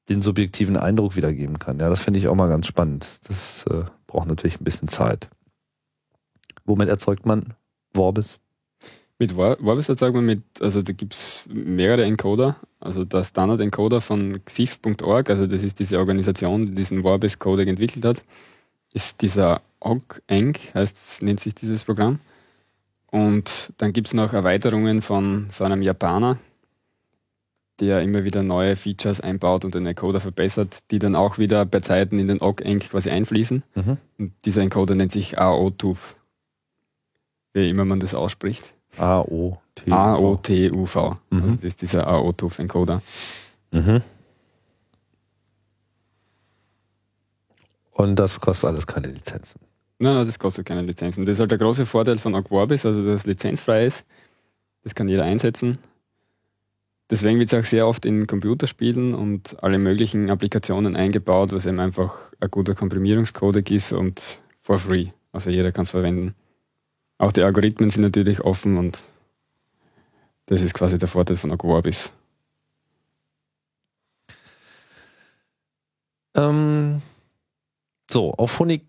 den subjektiven Eindruck wiedergeben kann. Ja, das finde ich auch mal ganz spannend. Das äh, braucht natürlich ein bisschen Zeit. Womit erzeugt man Vorbis? Mit Vorbis erzeugt man mit, also da gibt es mehrere Encoder. Also der Standard-Encoder von xif.org, also das ist diese Organisation, die diesen Vorbis-Codec entwickelt hat, ist dieser OGG, heißt, nennt sich dieses Programm. Und dann gibt es noch Erweiterungen von so einem Japaner, der immer wieder neue Features einbaut und den Encoder verbessert, die dann auch wieder bei Zeiten in den OGG quasi einfließen. Mhm. Und dieser Encoder nennt sich AO-TUV. Wie immer man das ausspricht. A-O-T-U-V. A-O-T-U-V. Mhm. Also das ist dieser AO-TUV-Encoder. Mhm. Und das kostet alles keine Lizenzen. Nein, nein, das kostet keine Lizenzen. Das ist halt der große Vorteil von Aquabis, also dass es lizenzfrei ist. Das kann jeder einsetzen. Deswegen wird es auch sehr oft in Computerspielen und alle möglichen Applikationen eingebaut, was eben einfach ein guter Komprimierungscodec ist und for free. Also jeder kann es verwenden. Auch die Algorithmen sind natürlich offen und das ist quasi der Vorteil von Aquabis. Ähm, so, auf Phonik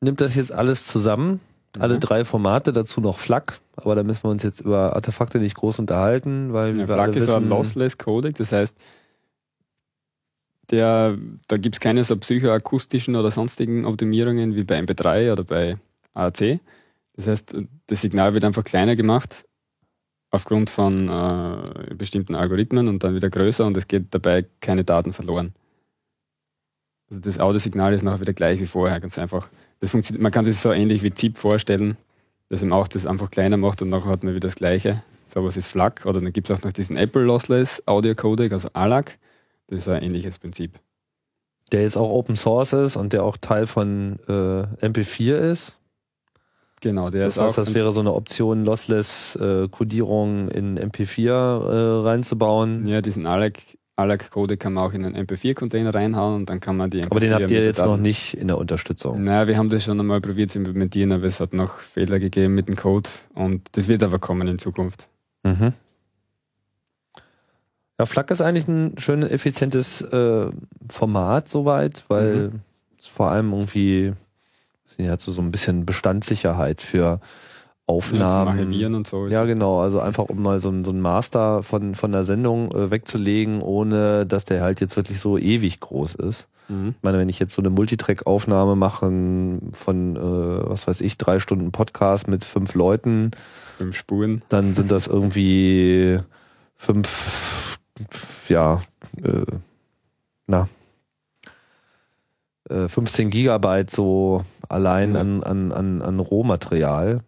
nimmt das jetzt alles zusammen. Alle mhm. drei Formate, dazu noch FLAC, aber da müssen wir uns jetzt über Artefakte nicht groß unterhalten, weil ja, FLAC ist ein Lossless Codec, das heißt, Der, da gibt es keine so psychoakustischen oder sonstigen Optimierungen wie bei MP3 oder bei AAC. Das heißt, das Signal wird einfach kleiner gemacht aufgrund von äh, bestimmten Algorithmen und dann wieder größer und es geht dabei keine Daten verloren. Also das Audiosignal ist nachher wieder gleich wie vorher, ganz einfach. Das funktioniert, man kann sich so ähnlich wie ZIP vorstellen, dass man auch das einfach kleiner macht und nachher hat man wieder das Gleiche. So was ist FLAC oder dann gibt es auch noch diesen Apple Lossless Audio Codec, also ALAC. Das ist ein ähnliches Prinzip. Der jetzt auch Open Source ist und der auch Teil von äh, MP4 ist. Genau, der das ist heißt, auch das wäre so eine Option, Lossless äh, in MP4 äh, reinzubauen. Ja, diesen ALAC, ALAC Code kann man auch in einen MP4-Container reinhauen und dann kann man die MP4 Aber den habt ihr jetzt noch nicht in der Unterstützung. Naja, wir haben das schon einmal probiert zu implementieren, aber es hat noch Fehler gegeben mit dem Code und das wird aber kommen in Zukunft. Mhm. Ja, FLAC ist eigentlich ein schön effizientes äh, Format soweit, weil Mhm. es vor allem irgendwie hat so, so ein bisschen Bestandssicherheit für Ja, Aufnahmen. Archivieren und so. Ja, genau. Also einfach, um mal so ein, so ein Master von, von der Sendung äh, wegzulegen, ohne dass der halt jetzt wirklich so ewig groß ist. Mhm. Ich meine, wenn ich jetzt so eine Multitrack-Aufnahme mache von, äh, was weiß ich, drei Stunden Podcast mit fünf Leuten, Fünf Spuren. dann sind das irgendwie fünf, ja, äh, na, äh, 15 Gigabyte so allein Ja. an, an, an, an Rohmaterial.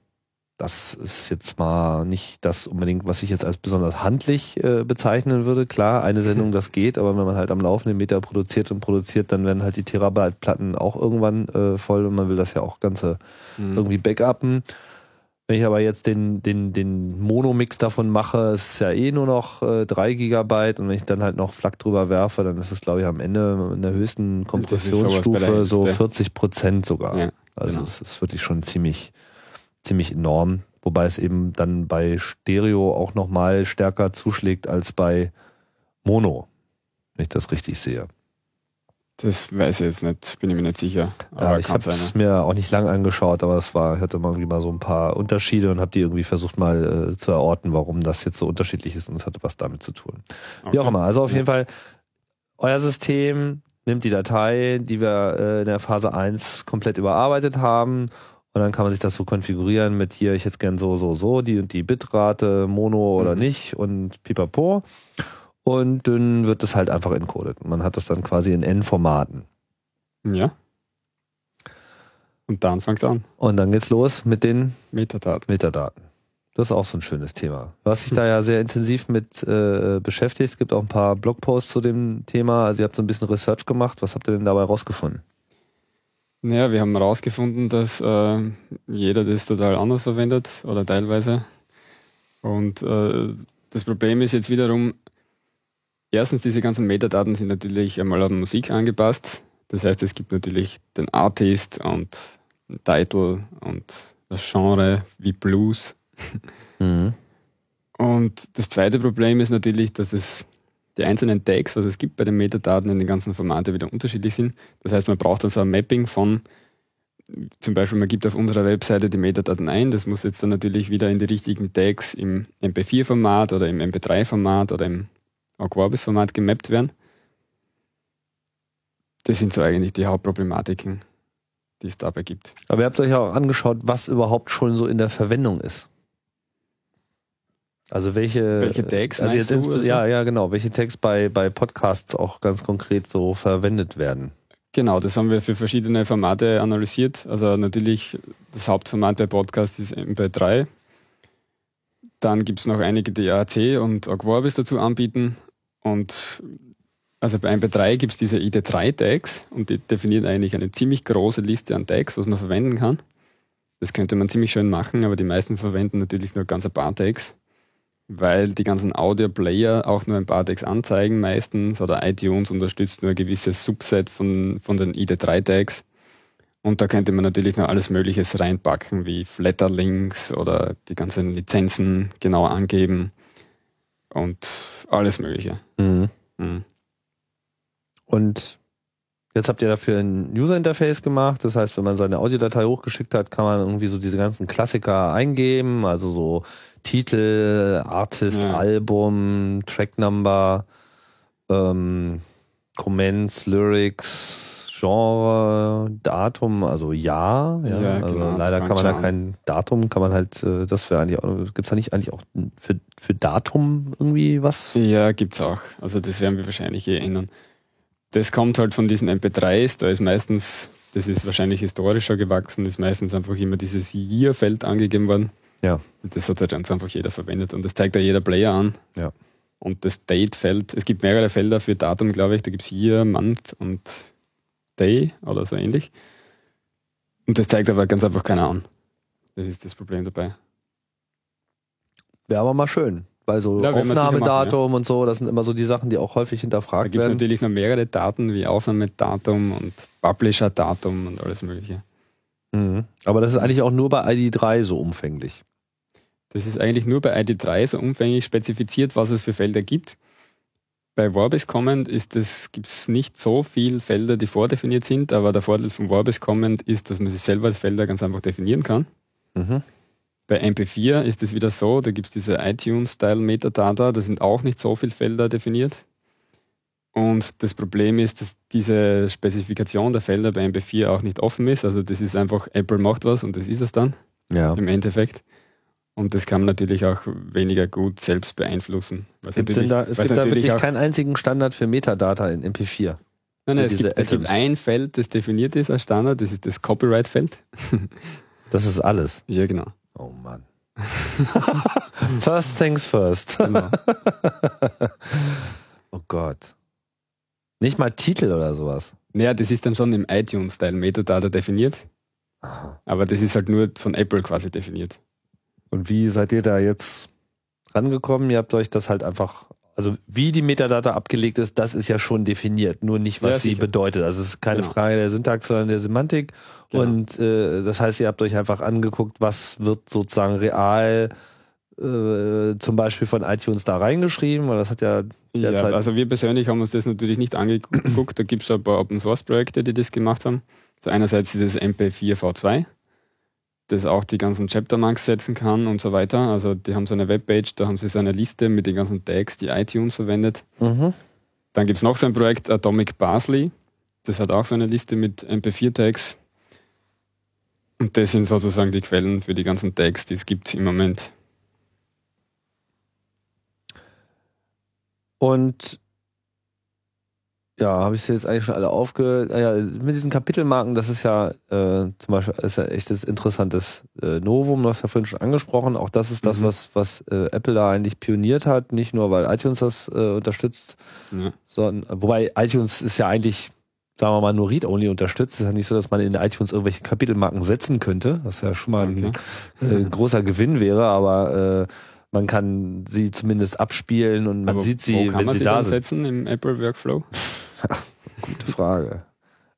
Das ist jetzt mal nicht das unbedingt, was ich jetzt als besonders handlich äh, bezeichnen würde. Klar, eine Sendung, das geht, aber wenn man halt am laufenden Meter produziert und produziert, dann werden halt die Terabyte-Platten auch irgendwann äh, voll und man will das ja auch Ganze Mhm. irgendwie backuppen. Wenn ich aber jetzt den, den, den Monomix davon mache, ist es ja eh nur noch äh, 3 Gigabyte und wenn ich dann halt noch FLAC drüber werfe, dann ist es glaube ich am Ende in der höchsten Kompressionsstufe so Hälfte. 40 Prozent sogar. Ja, also genau. es ist wirklich schon ziemlich, ziemlich enorm. Wobei es eben dann bei Stereo auch nochmal stärker zuschlägt als bei Mono, wenn ich das richtig sehe. Das weiß ich jetzt nicht, bin ich mir nicht sicher. Ja, Aber ich kann habe es mir auch nicht lang angeschaut, aber es war, ich hatte mal irgendwie mal so ein paar Unterschiede und habe die irgendwie versucht mal äh, zu erorten, warum das jetzt so unterschiedlich ist und es hatte was damit zu tun. Wie auch Okay. immer. Also auf Ja. jeden Fall, euer System nimmt die Datei, die wir äh, in der Phase 1 komplett überarbeitet haben und dann kann man sich das so konfigurieren mit hier, ich hätte gern so, so, so, die und die Bitrate, Mono oder Mhm. nicht und pipapo. Und dann wird das halt einfach encoded. Und man hat das dann quasi in N-Formaten. Ja. Und dann fängt an. Und dann geht's los mit den Metadaten. Metadaten. Das ist auch so ein schönes Thema. Du hast dich da ja sehr intensiv mit äh, beschäftigt. Es gibt auch ein paar Blogposts zu dem Thema. Also ihr habt so ein bisschen Research gemacht. Was habt ihr denn dabei rausgefunden? Naja, wir haben herausgefunden, dass äh, jeder das total anders verwendet oder teilweise. Und äh, das Problem ist jetzt wiederum, erstens, diese ganzen Metadaten sind natürlich einmal an Musik angepasst. Das heißt, es gibt natürlich den Artist und den Title und das Genre wie Blues. Mhm. Und das zweite Problem ist natürlich, dass es die einzelnen Tags, was es gibt bei den Metadaten in den ganzen Formaten wieder unterschiedlich sind. Das heißt, man braucht dann so ein Mapping von, zum Beispiel, man gibt auf unserer Webseite die Metadaten ein, das muss jetzt dann natürlich wieder in die richtigen Tags im MP4-Format oder im MP3-Format oder im Aquabis-Format gemappt werden. Das sind so eigentlich die Hauptproblematiken, die es dabei gibt. Aber ihr habt euch auch angeschaut, was überhaupt schon so in der Verwendung ist. Also welche, Welche Tags also jetzt du, also? ja, ja, genau, welche Tags bei, bei Podcasts auch ganz konkret so verwendet werden. Genau, das haben wir für verschiedene Formate analysiert. Also natürlich, das Hauptformat bei Podcasts ist MP3. Dann gibt es noch einige, die AAC und Aquabis dazu anbieten. Und also bei MP3 gibt es diese ID3-Tags und die definieren eigentlich eine ziemlich große Liste an Tags, was man verwenden kann. Das könnte man ziemlich schön machen, aber die meisten verwenden natürlich nur ganz ein paar Tags, weil die ganzen Audio-Player auch nur ein paar Tags anzeigen meistens oder iTunes unterstützt nur ein gewisses Subset von, von den ID3-Tags. Und da könnte man natürlich noch alles Mögliche reinpacken, wie Flatter-Links oder die ganzen Lizenzen genau angeben und alles Mögliche. Mhm. Mhm. Und jetzt habt ihr dafür ein User-Interface gemacht. Das heißt, wenn man seine Audiodatei hochgeschickt hat, kann man irgendwie so diese ganzen Klassiker eingeben, also so Titel, Artist, Ja. Album, Tracknumber, ähm, Comments, Lyrics, Genre, Datum, also ja. ja, Ja, also genau, leider kann man da kein Datum, kann man halt, äh, das wäre eigentlich auch, gibt's da nicht eigentlich auch für, für Datum irgendwie was? Ja, gibt's auch. Also das werden wir wahrscheinlich eh ändern. Das kommt halt von diesen MP3s, da ist meistens, das ist wahrscheinlich historischer gewachsen, ist meistens einfach immer dieses Year-Feld angegeben worden. Ja. Und das hat halt ganz einfach jeder verwendet und das zeigt ja jeder Player an. Ja. Und das Date-Feld, es gibt mehrere Felder für Datum, glaube ich, da gibt's Year, Month und Day oder so ähnlich. Und das zeigt aber ganz einfach keiner an. Das ist das Problem dabei. Wäre aber mal schön. Weil so Ja, werden wir sicher Aufnahmedatum und so, das sind immer so die Sachen, die auch häufig Da hinterfragt gibt es werden. natürlich noch mehrere Daten wie Aufnahmedatum und Publisher-Datum und alles Mögliche. Mhm. Aber das ist eigentlich auch nur bei ID3 so umfänglich. Das ist eigentlich nur bei ID3 so umfänglich spezifiziert, was es für Felder gibt. Bei Vorbis Comment gibt es nicht so viele Felder, die vordefiniert sind, aber der Vorteil von Vorbis Comment ist, dass man sich selber die Felder ganz einfach definieren kann. Mhm. Bei MP4 ist es wieder so, da gibt es diese iTunes-Style-Metadata, da sind auch nicht so viele Felder definiert. Und das Problem ist, dass diese Spezifikation der Felder bei MP4 auch nicht offen ist. Also das ist einfach, Apple macht was und das ist es dann Ja. im Endeffekt. Und das kann man natürlich auch weniger gut selbst beeinflussen. Es gibt da wirklich keinen einzigen Standard für Metadata in MP4. Nein, nein, es, gibt, es gibt ein Feld, das definiert ist als Standard, das ist das Copyright-Feld. Das ist alles. Ja, genau. Oh Mann. first things first. genau. Oh Gott. Nicht mal Titel oder sowas. Naja, das ist dann schon im iTunes-Style Metadata definiert, Aha. aber das ist halt nur von Apple quasi definiert. Und wie seid ihr da jetzt rangekommen? Ihr habt euch das halt einfach, also wie die Metadata abgelegt ist, das ist ja schon definiert, nur nicht, was Ja, sie sicher. bedeutet. Also es ist keine Genau. Frage der Syntax, sondern der Semantik. Genau. Und äh, das heißt, ihr habt euch einfach angeguckt, was wird sozusagen real äh, zum Beispiel von iTunes da reingeschrieben, weil das hat ja Ja, derzeit also wir persönlich haben uns das natürlich nicht angeguckt. Da gibt es ein paar Open Source Projekte, die das gemacht haben. So einerseits ist das MP4 V2, das auch die ganzen Chapter Marks setzen kann und so weiter. Also die haben so eine Webpage, da haben sie so eine Liste mit den ganzen Tags, die iTunes verwendet. Mhm. Dann gibt es noch so ein Projekt, Atomic Parsley. Das hat auch so eine Liste mit MP4-Tags. Und das sind sozusagen die Quellen für die ganzen Tags, die es gibt im Moment. Und ja, habe ich sie jetzt eigentlich schon alle aufge... ah Ja, mit diesen Kapitelmarken, das ist ja äh, zum Beispiel ist ja echt das interessantes äh, Novum, du hast ja vorhin schon angesprochen. Auch das ist das, Mhm. was, was äh, Apple da eigentlich pioniert hat, nicht nur weil iTunes das äh, unterstützt, Ja. sondern wobei iTunes ist ja eigentlich, sagen wir mal, nur Read-Only unterstützt. Es ist ja nicht so, dass man in iTunes irgendwelche Kapitelmarken setzen könnte, was ja schon mal ein Okay. äh, großer Gewinn wäre, aber äh, man kann sie zumindest abspielen und man Aber sieht sie, kann wenn man sie da sind. setzen im Apple Workflow? Gute Frage.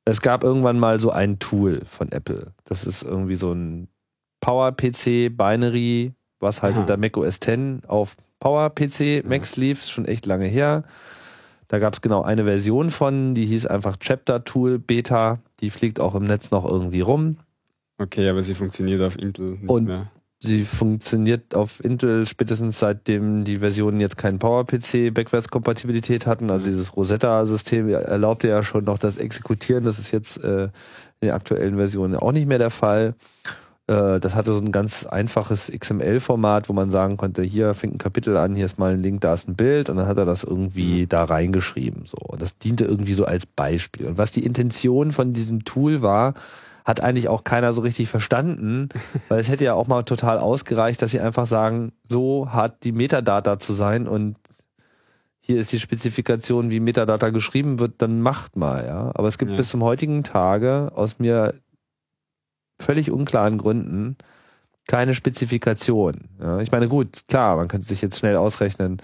Es gab irgendwann mal so ein Tool von Apple. Das ist irgendwie so ein Power-PC Binary, was halt Aha. unter Mac OS X auf Power-PC Macs lief, ist schon echt lange her. Da gab es genau eine Version von, die hieß einfach Chapter Tool Beta. Die fliegt auch im Netz noch irgendwie rum. Okay, aber sie funktioniert auf Intel nicht Und- mehr. Sie funktioniert auf Intel spätestens seitdem die Versionen jetzt keinen PowerPC Backwartskompatibilität hatten. Also dieses Rosetta-System erlaubte ja schon noch das Exekutieren. Das ist jetzt äh, in den aktuellen Versionen auch nicht mehr der Fall. Äh, das hatte so ein ganz einfaches XML-Format, wo man sagen konnte, hier fängt ein Kapitel an, hier ist mal ein Link, da ist ein Bild und dann hat er das irgendwie da reingeschrieben. So. Und das diente irgendwie so als Beispiel. Und was die Intention von diesem Tool war, hat eigentlich auch keiner so richtig verstanden, weil es hätte ja auch mal total ausgereicht, dass sie einfach sagen, so hat die Metadata zu sein und hier ist die Spezifikation, wie Metadata geschrieben wird, dann macht mal, ja. Aber es gibt Ja. bis zum heutigen Tage aus mir völlig unklaren Gründen keine Spezifikation. Ja. Ich meine, gut, klar, man könnte sich jetzt schnell ausrechnen,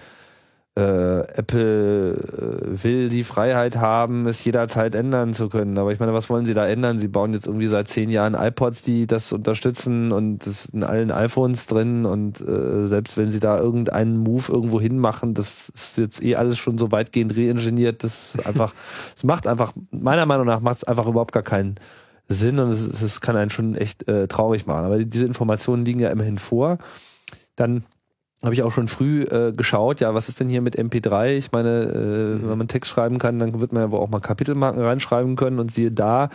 äh, Apple äh, will die Freiheit haben, es jederzeit ändern zu können. Aber ich meine, was wollen sie da ändern? Sie bauen jetzt irgendwie seit zehn Jahren iPods, die das unterstützen und es ist in allen iPhones drin und äh, selbst wenn sie da irgendeinen Move irgendwo hinmachen, das ist jetzt eh alles schon so weitgehend reingeniert, das ist einfach, es macht einfach, meiner Meinung nach macht es einfach überhaupt gar keinen Sinn und es, es kann einen schon echt äh, traurig machen. Aber diese Informationen liegen ja immerhin vor. Dann habe ich auch schon früh äh, geschaut, ja, was ist denn hier mit MP3? Ich meine, äh, mhm. wenn man Text schreiben kann, dann wird man ja auch mal Kapitelmarken reinschreiben können und siehe da,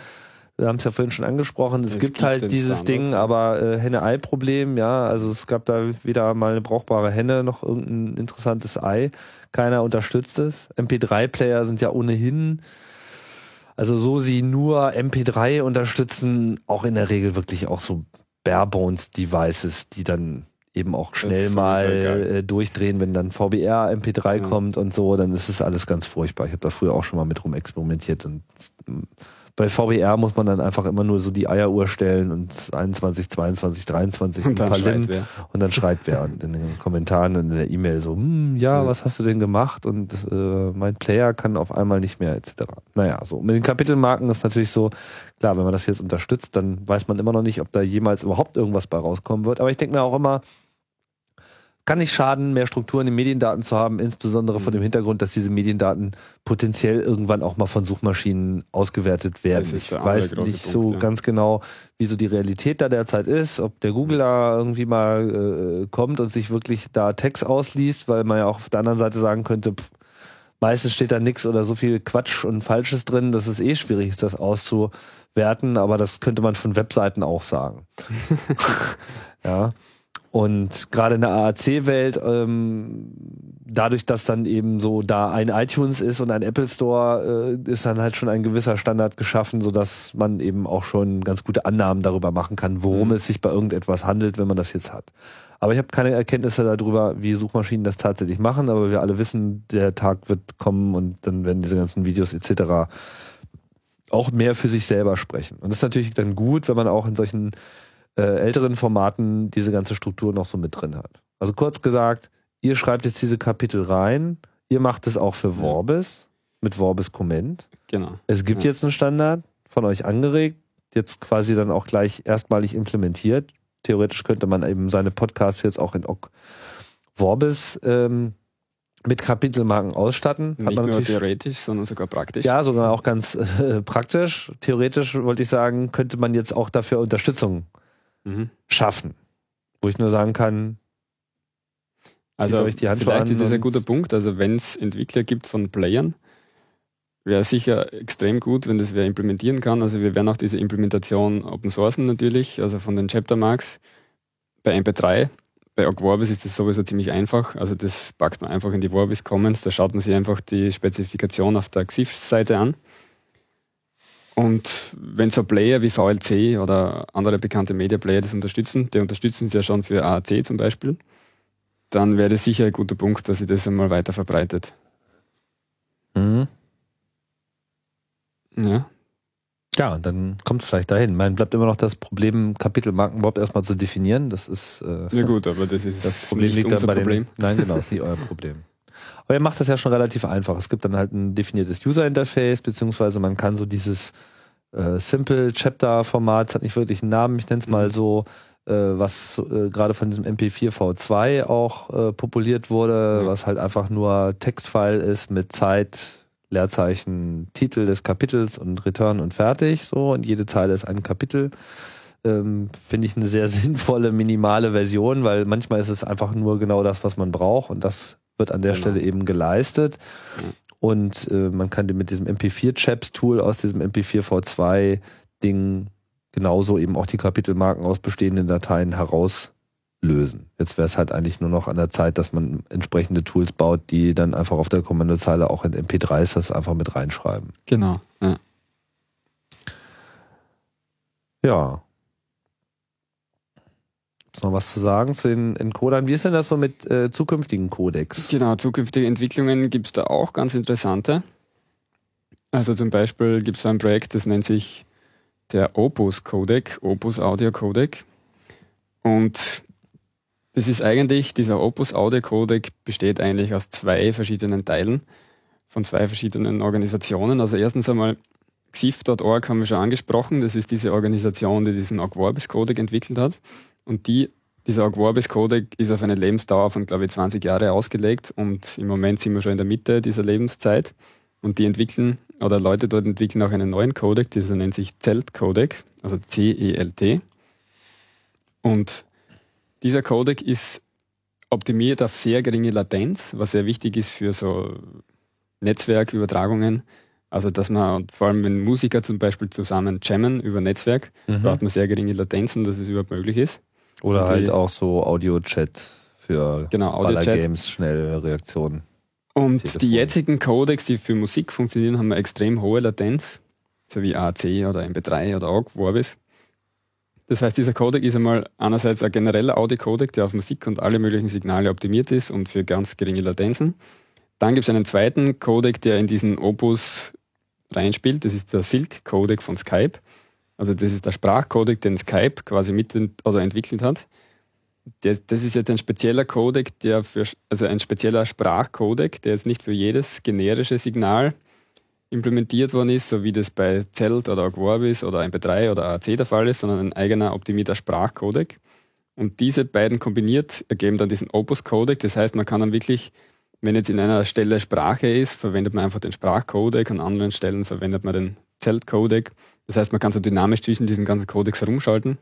wir haben es ja vorhin schon angesprochen, es, es gibt, gibt, halt dieses Standard. Ding, aber äh, Henne-Ei-Problem, ja, also es gab da weder mal eine brauchbare Henne noch irgendein interessantes Ei. Keiner unterstützt es. MP3-Player sind ja ohnehin, also so sie nur MP3 unterstützen, auch in der Regel wirklich auch so Barebones-Devices, die dann eben auch schnell mal äh, durchdrehen, wenn dann VBR MP3 ja. kommt und so, dann ist es alles ganz furchtbar. Ich habe da früher auch schon mal mit rum experimentiert und bei VBR muss man dann einfach immer nur so die Eieruhr stellen und 21, 22, 23 und, ein paar Lin, und dann schreibt wer in den Kommentaren und in der E-Mail so, hm, ja, ja, was hast du denn gemacht und äh, mein Player kann auf einmal nicht mehr etc. Naja, so mit den Kapitelmarken ist natürlich so, klar, wenn man das jetzt unterstützt, dann weiß man immer noch nicht, ob da jemals überhaupt irgendwas bei rauskommen wird. Aber ich denke mir auch immer, kann nicht schaden, mehr Strukturen in den Mediendaten zu haben, insbesondere von dem mhm. Hintergrund, dass diese Mediendaten potenziell irgendwann auch mal von Suchmaschinen ausgewertet werden. Ich weiß nicht Punkt, so ja. ganz genau, wie so die Realität da derzeit ist, ob der Google da irgendwie mal äh, kommt und sich wirklich da Text ausliest, weil man ja auch auf der anderen Seite sagen könnte, pff, meistens steht da nichts oder so viel Quatsch und Falsches drin, dass es eh schwierig ist, das auszuwerten, aber das könnte man von Webseiten auch sagen. ja. Und gerade in der AAC-Welt, ähm, dadurch, dass dann eben so da ein iTunes ist und ein Apple Store, äh, ist dann halt schon ein gewisser Standard geschaffen, so dass man eben auch schon ganz gute Annahmen darüber machen kann, worum mhm. es sich bei irgendetwas handelt, wenn man das jetzt hat. Aber ich habe keine Erkenntnisse darüber, wie Suchmaschinen das tatsächlich machen, aber wir alle wissen, der Tag wird kommen und dann werden diese ganzen Videos etc. auch mehr für sich selber sprechen. Und das ist natürlich dann gut, wenn man auch in solchen äh, älteren Formaten diese ganze Struktur noch so mit drin hat. Also kurz gesagt, ihr schreibt jetzt diese Kapitel rein, ihr macht es auch für Vorbis mit Vorbis Comment. Genau. Es gibt ja. jetzt einen Standard von euch angeregt, jetzt quasi dann auch gleich erstmalig implementiert. Theoretisch könnte man eben seine Podcasts jetzt auch in Ock Vorbis ähm, mit Kapitelmarken ausstatten. Nicht nur theoretisch, sondern sogar praktisch. Ja, sogar auch ganz äh, praktisch. Theoretisch wollte ich sagen, könnte man jetzt auch dafür Unterstützung mhm. schaffen. Wo ich nur sagen kann, also euch die Handschuhe vielleicht ist das ein guter Punkt. Also wenn es Entwickler gibt von Playern, wäre sicher extrem gut, wenn das wer implementieren kann. Also wir werden auch diese Implementation open sourcen natürlich, also von den Chapter Marks bei MP3. Bei Ogvorbis ist das sowieso ziemlich einfach. Also das packt man einfach in die Vorbis Commons, da schaut man sich einfach die Spezifikation auf der XIF-Seite an und wenn so Player wie VLC oder andere bekannte Media Player das unterstützen, die unterstützen es ja schon für AAC zum Beispiel, dann wäre das sicher ein guter Punkt, dass sie das einmal weiter verbreitet. Mhm. Ja. Ja, und dann kommt es vielleicht dahin. Man bleibt immer noch das Problem, Kapitelmarken überhaupt erstmal zu definieren. Das ist. Äh, ja, gut, aber das ist das Problem nicht unser Problem. Den, nein, genau, ist nicht euer Problem. Aber ihr macht das ja schon relativ einfach. Es gibt dann halt ein definiertes User-Interface, beziehungsweise man kann so dieses äh, Simple Chapter-Format, hat nicht wirklich einen Namen, ich nenne es mal mhm. so, äh, was äh, gerade von diesem MP4 V2 auch äh, populiert wurde, mhm. was halt einfach nur Textfile ist mit Zeit, Leerzeichen, Titel des Kapitels und Return und fertig. So, und jede Zeile ist ein Kapitel. Ähm, Finde ich eine sehr sinnvolle, minimale Version, weil manchmal ist es einfach nur genau das, was man braucht und das wird an der genau. Stelle eben geleistet. Und äh, man kann mit diesem MP4-Chaps-Tool aus diesem MP4V2-Ding genauso eben auch die Kapitelmarken aus bestehenden Dateien herauslösen. Jetzt wäre es halt eigentlich nur noch an der Zeit, dass man entsprechende Tools baut, die dann einfach auf der Kommandozeile auch in MP3s das einfach mit reinschreiben. Genau. Ja. ja noch was zu sagen zu den Encodern? Wie ist denn das so mit äh, zukünftigen Codecs? Genau, zukünftige Entwicklungen gibt es da auch ganz interessante. Also zum Beispiel gibt es ein Projekt, das nennt sich der Opus Codec, Opus Audio Codec. Und das ist eigentlich, dieser Opus Audio Codec besteht eigentlich aus zwei verschiedenen Teilen von zwei verschiedenen Organisationen. Also erstens einmal XIF.org haben wir schon angesprochen. Das ist diese Organisation, die diesen Agvorbis Codec entwickelt hat. Und die, dieser Agvorbis Codec ist auf eine Lebensdauer von, glaube ich, 20 Jahre ausgelegt und im Moment sind wir schon in der Mitte dieser Lebenszeit. Und die entwickeln, oder Leute dort entwickeln auch einen neuen Codec, dieser nennt sich Zelt Codec, also C-E-L-T. Und dieser Codec ist optimiert auf sehr geringe Latenz, was sehr wichtig ist für so Netzwerkübertragungen. Also dass man, vor allem wenn Musiker zum Beispiel zusammen jammen über Netzwerk, mhm. braucht man sehr geringe Latenzen, dass es überhaupt möglich ist. Oder Und halt auch so Audio-Chat für genau, Audio -Chat. Games, schnelle Reaktionen. Und Telefon. die jetzigen Codecs, die für Musik funktionieren, haben eine extrem hohe Latenz, so wie AAC oder MP3 oder AUG, Vorbis. Das heißt, dieser Codec ist einmal einerseits ein genereller Audio-Codec, der auf Musik und alle möglichen Signale optimiert ist und für ganz geringe Latenzen. Dann gibt es einen zweiten Codec, der in diesen Opus reinspielt. Das ist der Silk-Codec von Skype. Also das ist der Sprachcodec, den Skype quasi mit oder entwickelt hat. Das, das ist jetzt ein spezieller Codec, der für, also ein spezieller Sprachcodec, der jetzt nicht für jedes generische Signal implementiert worden ist, so wie das bei Zelt oder Vorbis oder MP3 oder AAC der Fall ist, sondern ein eigener optimierter Sprachcodec. Und diese beiden kombiniert ergeben dann diesen Opus-Codec. Das heißt, man kann dann wirklich wenn jetzt in einer Stelle Sprache ist, verwendet man einfach den Sprachcodec, an anderen Stellen verwendet man den Zeltcodec. Das heißt, man kann so dynamisch zwischen diesen ganzen Codecs herumschalten.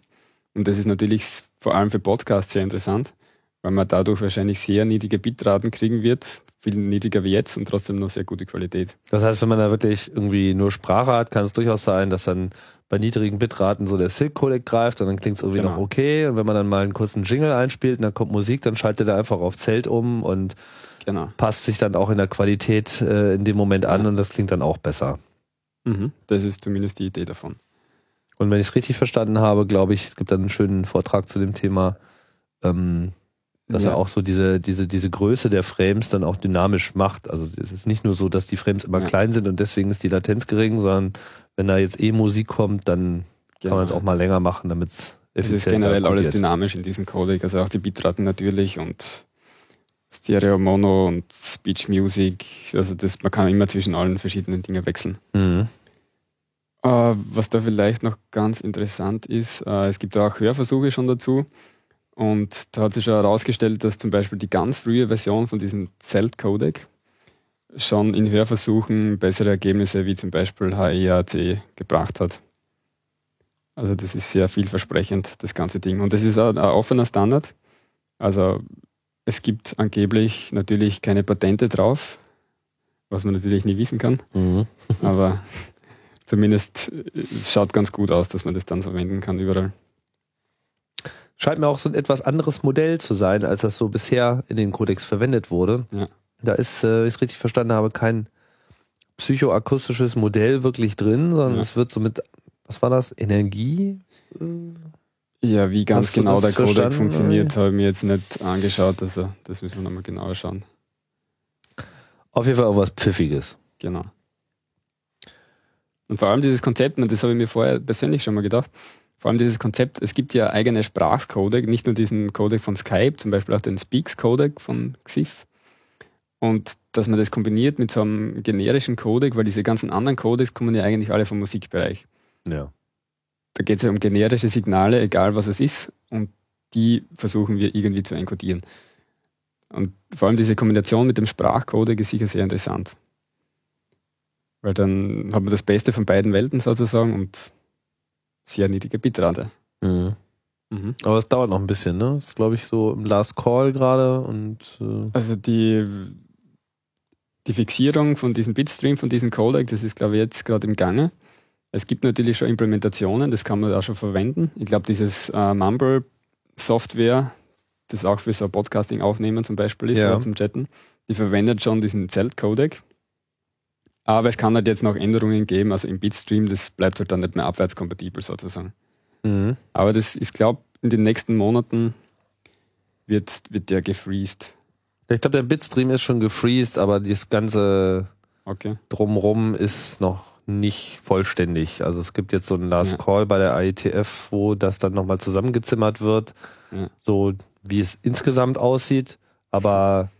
Und das ist natürlich vor allem für Podcasts sehr interessant, weil man dadurch wahrscheinlich sehr niedrige Bitraten kriegen wird, viel niedriger wie jetzt und trotzdem noch sehr gute Qualität. Das heißt, wenn man da wirklich irgendwie nur Sprache hat, kann es durchaus sein, dass dann bei niedrigen Bitraten so der Silk-Codec greift und dann klingt es irgendwie genau. noch okay. Und wenn man dann mal einen kurzen Jingle einspielt und dann kommt Musik, dann schaltet er einfach auf Zelt um und Genau. Passt sich dann auch in der Qualität äh, in dem Moment an ja. und das klingt dann auch besser. Mhm. Das ist zumindest die Idee davon. Und wenn ich es richtig verstanden habe, glaube ich, es gibt dann einen schönen Vortrag zu dem Thema, ähm, dass ja. er auch so diese, diese, diese Größe der Frames dann auch dynamisch macht. Also es ist nicht nur so, dass die Frames immer ja. klein sind und deswegen ist die Latenz gering, sondern wenn da jetzt eh Musik kommt, dann genau. kann man es auch mal länger machen, damit es effizient ist. Es ist generell alles dynamisch in diesem Codec, also auch die Bitraten natürlich und Stereo, Mono und Speech Music. Also das, man kann immer zwischen allen verschiedenen Dingen wechseln. Mhm. Äh, was da vielleicht noch ganz interessant ist, äh, es gibt auch Hörversuche schon dazu. Und da hat sich schon herausgestellt, dass zum Beispiel die ganz frühe Version von diesem Zelt-Codec schon in Hörversuchen bessere Ergebnisse wie zum Beispiel HEAC gebracht hat. Also das ist sehr vielversprechend, das ganze Ding. Und das ist ein, ein offener Standard. Also es gibt angeblich natürlich keine Patente drauf, was man natürlich nie wissen kann. Mhm. Aber zumindest äh, schaut ganz gut aus, dass man das dann verwenden kann überall. Scheint mir auch so ein etwas anderes Modell zu sein, als das so bisher in den Codex verwendet wurde. Ja. Da ist, äh, wenn ich es richtig verstanden habe, kein psychoakustisches Modell wirklich drin, sondern ja. es wird so mit, was war das, Energie? Ja, wie ganz genau der Codec funktioniert, habe ich mir jetzt nicht angeschaut. Also das müssen wir nochmal genauer schauen. Auf jeden Fall auch was Pfiffiges. Genau. Und vor allem dieses Konzept, und das habe ich mir vorher persönlich schon mal gedacht, vor allem dieses Konzept, es gibt ja eigene Sprachcodec, nicht nur diesen Codec von Skype, zum Beispiel auch den Speaks-Codec von XIF. Und dass man das kombiniert mit so einem generischen Codec, weil diese ganzen anderen Codecs kommen ja eigentlich alle vom Musikbereich. Ja. Da geht es ja um generische Signale, egal was es ist, und die versuchen wir irgendwie zu encodieren. Und vor allem diese Kombination mit dem Sprachcodec ist sicher sehr interessant. Weil dann hat man das Beste von beiden Welten sozusagen und sehr niedrige Bitrate. Mhm. Mhm. Aber es dauert noch ein bisschen, ne? Das ist, glaube ich, so im Last Call gerade und. Äh also die, die Fixierung von diesem Bitstream, von diesem Codec, das ist, glaube ich, jetzt gerade im Gange. Es gibt natürlich schon Implementationen, das kann man auch schon verwenden. Ich glaube, dieses äh, Mumble-Software, das auch für so Podcasting aufnehmen zum Beispiel ist, ja. zum Chatten, die verwendet schon diesen Zelt-Codec. Aber es kann halt jetzt noch Änderungen geben, also im Bitstream, das bleibt halt dann nicht mehr abwärtskompatibel sozusagen. Mhm. Aber das ist, glaube in den nächsten Monaten wird, wird der gefreezed. Ich glaube, der Bitstream ist schon gefreezed, aber das ganze okay. Drumrum ist noch nicht vollständig. Also es gibt jetzt so einen Last ja. Call bei der IETF, wo das dann nochmal zusammengezimmert wird, ja. so wie es insgesamt aussieht. Aber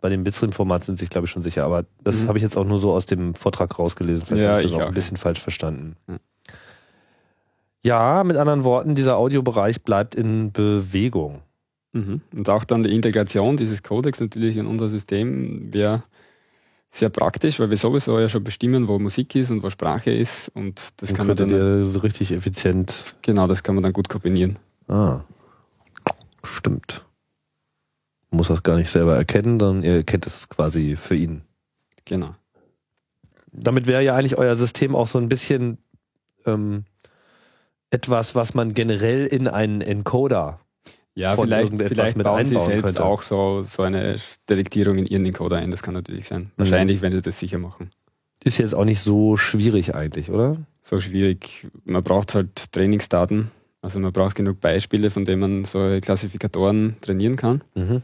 bei dem Bitstream-Format sind sich, glaube ich, schon sicher. Aber das mhm. habe ich jetzt auch nur so aus dem Vortrag rausgelesen. Vielleicht ja, habe ich das auch, auch ein bisschen falsch verstanden. Ja. ja, mit anderen Worten, dieser Audiobereich bleibt in Bewegung. Mhm. Und auch dann die Integration dieses Codecs natürlich in unser System wäre sehr praktisch, weil wir sowieso ja schon bestimmen, wo Musik ist und wo Sprache ist und das und kann man dann ja so richtig effizient. Genau, das kann man dann gut kombinieren. Ah, stimmt. Muss das gar nicht selber erkennen, sondern ihr kennt es quasi für ihn. Genau. Damit wäre ja eigentlich euer System auch so ein bisschen ähm, etwas, was man generell in einen Encoder Ja, von vielleicht, irgendetwas vielleicht mit bauen sie selbst könnte. auch so, so eine Delektierung in ihren Encoder ein. Das kann natürlich sein. Wahrscheinlich, wenn sie das sicher machen. ist jetzt auch nicht so schwierig eigentlich, oder? So schwierig. Man braucht halt Trainingsdaten. Also man braucht genug Beispiele, von denen man solche Klassifikatoren trainieren kann. Mhm.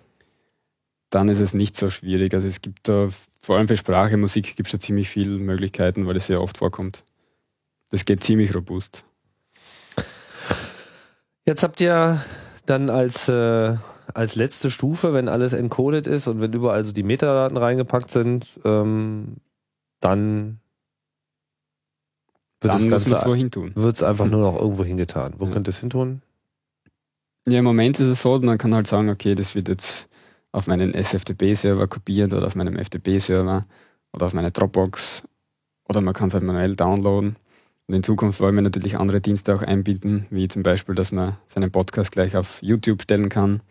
Dann ist es nicht so schwierig. Also es gibt da, vor allem für Sprache, Musik gibt es da ziemlich viele Möglichkeiten, weil es sehr oft vorkommt. Das geht ziemlich robust. Jetzt habt ihr dann als, äh, als letzte Stufe, wenn alles encoded ist und wenn überall so die Metadaten reingepackt sind, ähm, dann wird Dann das Ganze wohin tun. wird's einfach nur noch irgendwo hingetan. Wo Ja. könnt ihr es hintun? Ja, im Moment ist es so, man kann halt sagen, okay, das wird jetzt auf meinen SFTP-Server kopiert oder auf meinem FTP-Server oder auf meine Dropbox oder man kann es halt manuell downloaden. Und in Zukunft wollen wir natürlich andere Dienste auch einbinden, wie zum Beispiel, dass man seinen Podcast gleich auf YouTube stellen kann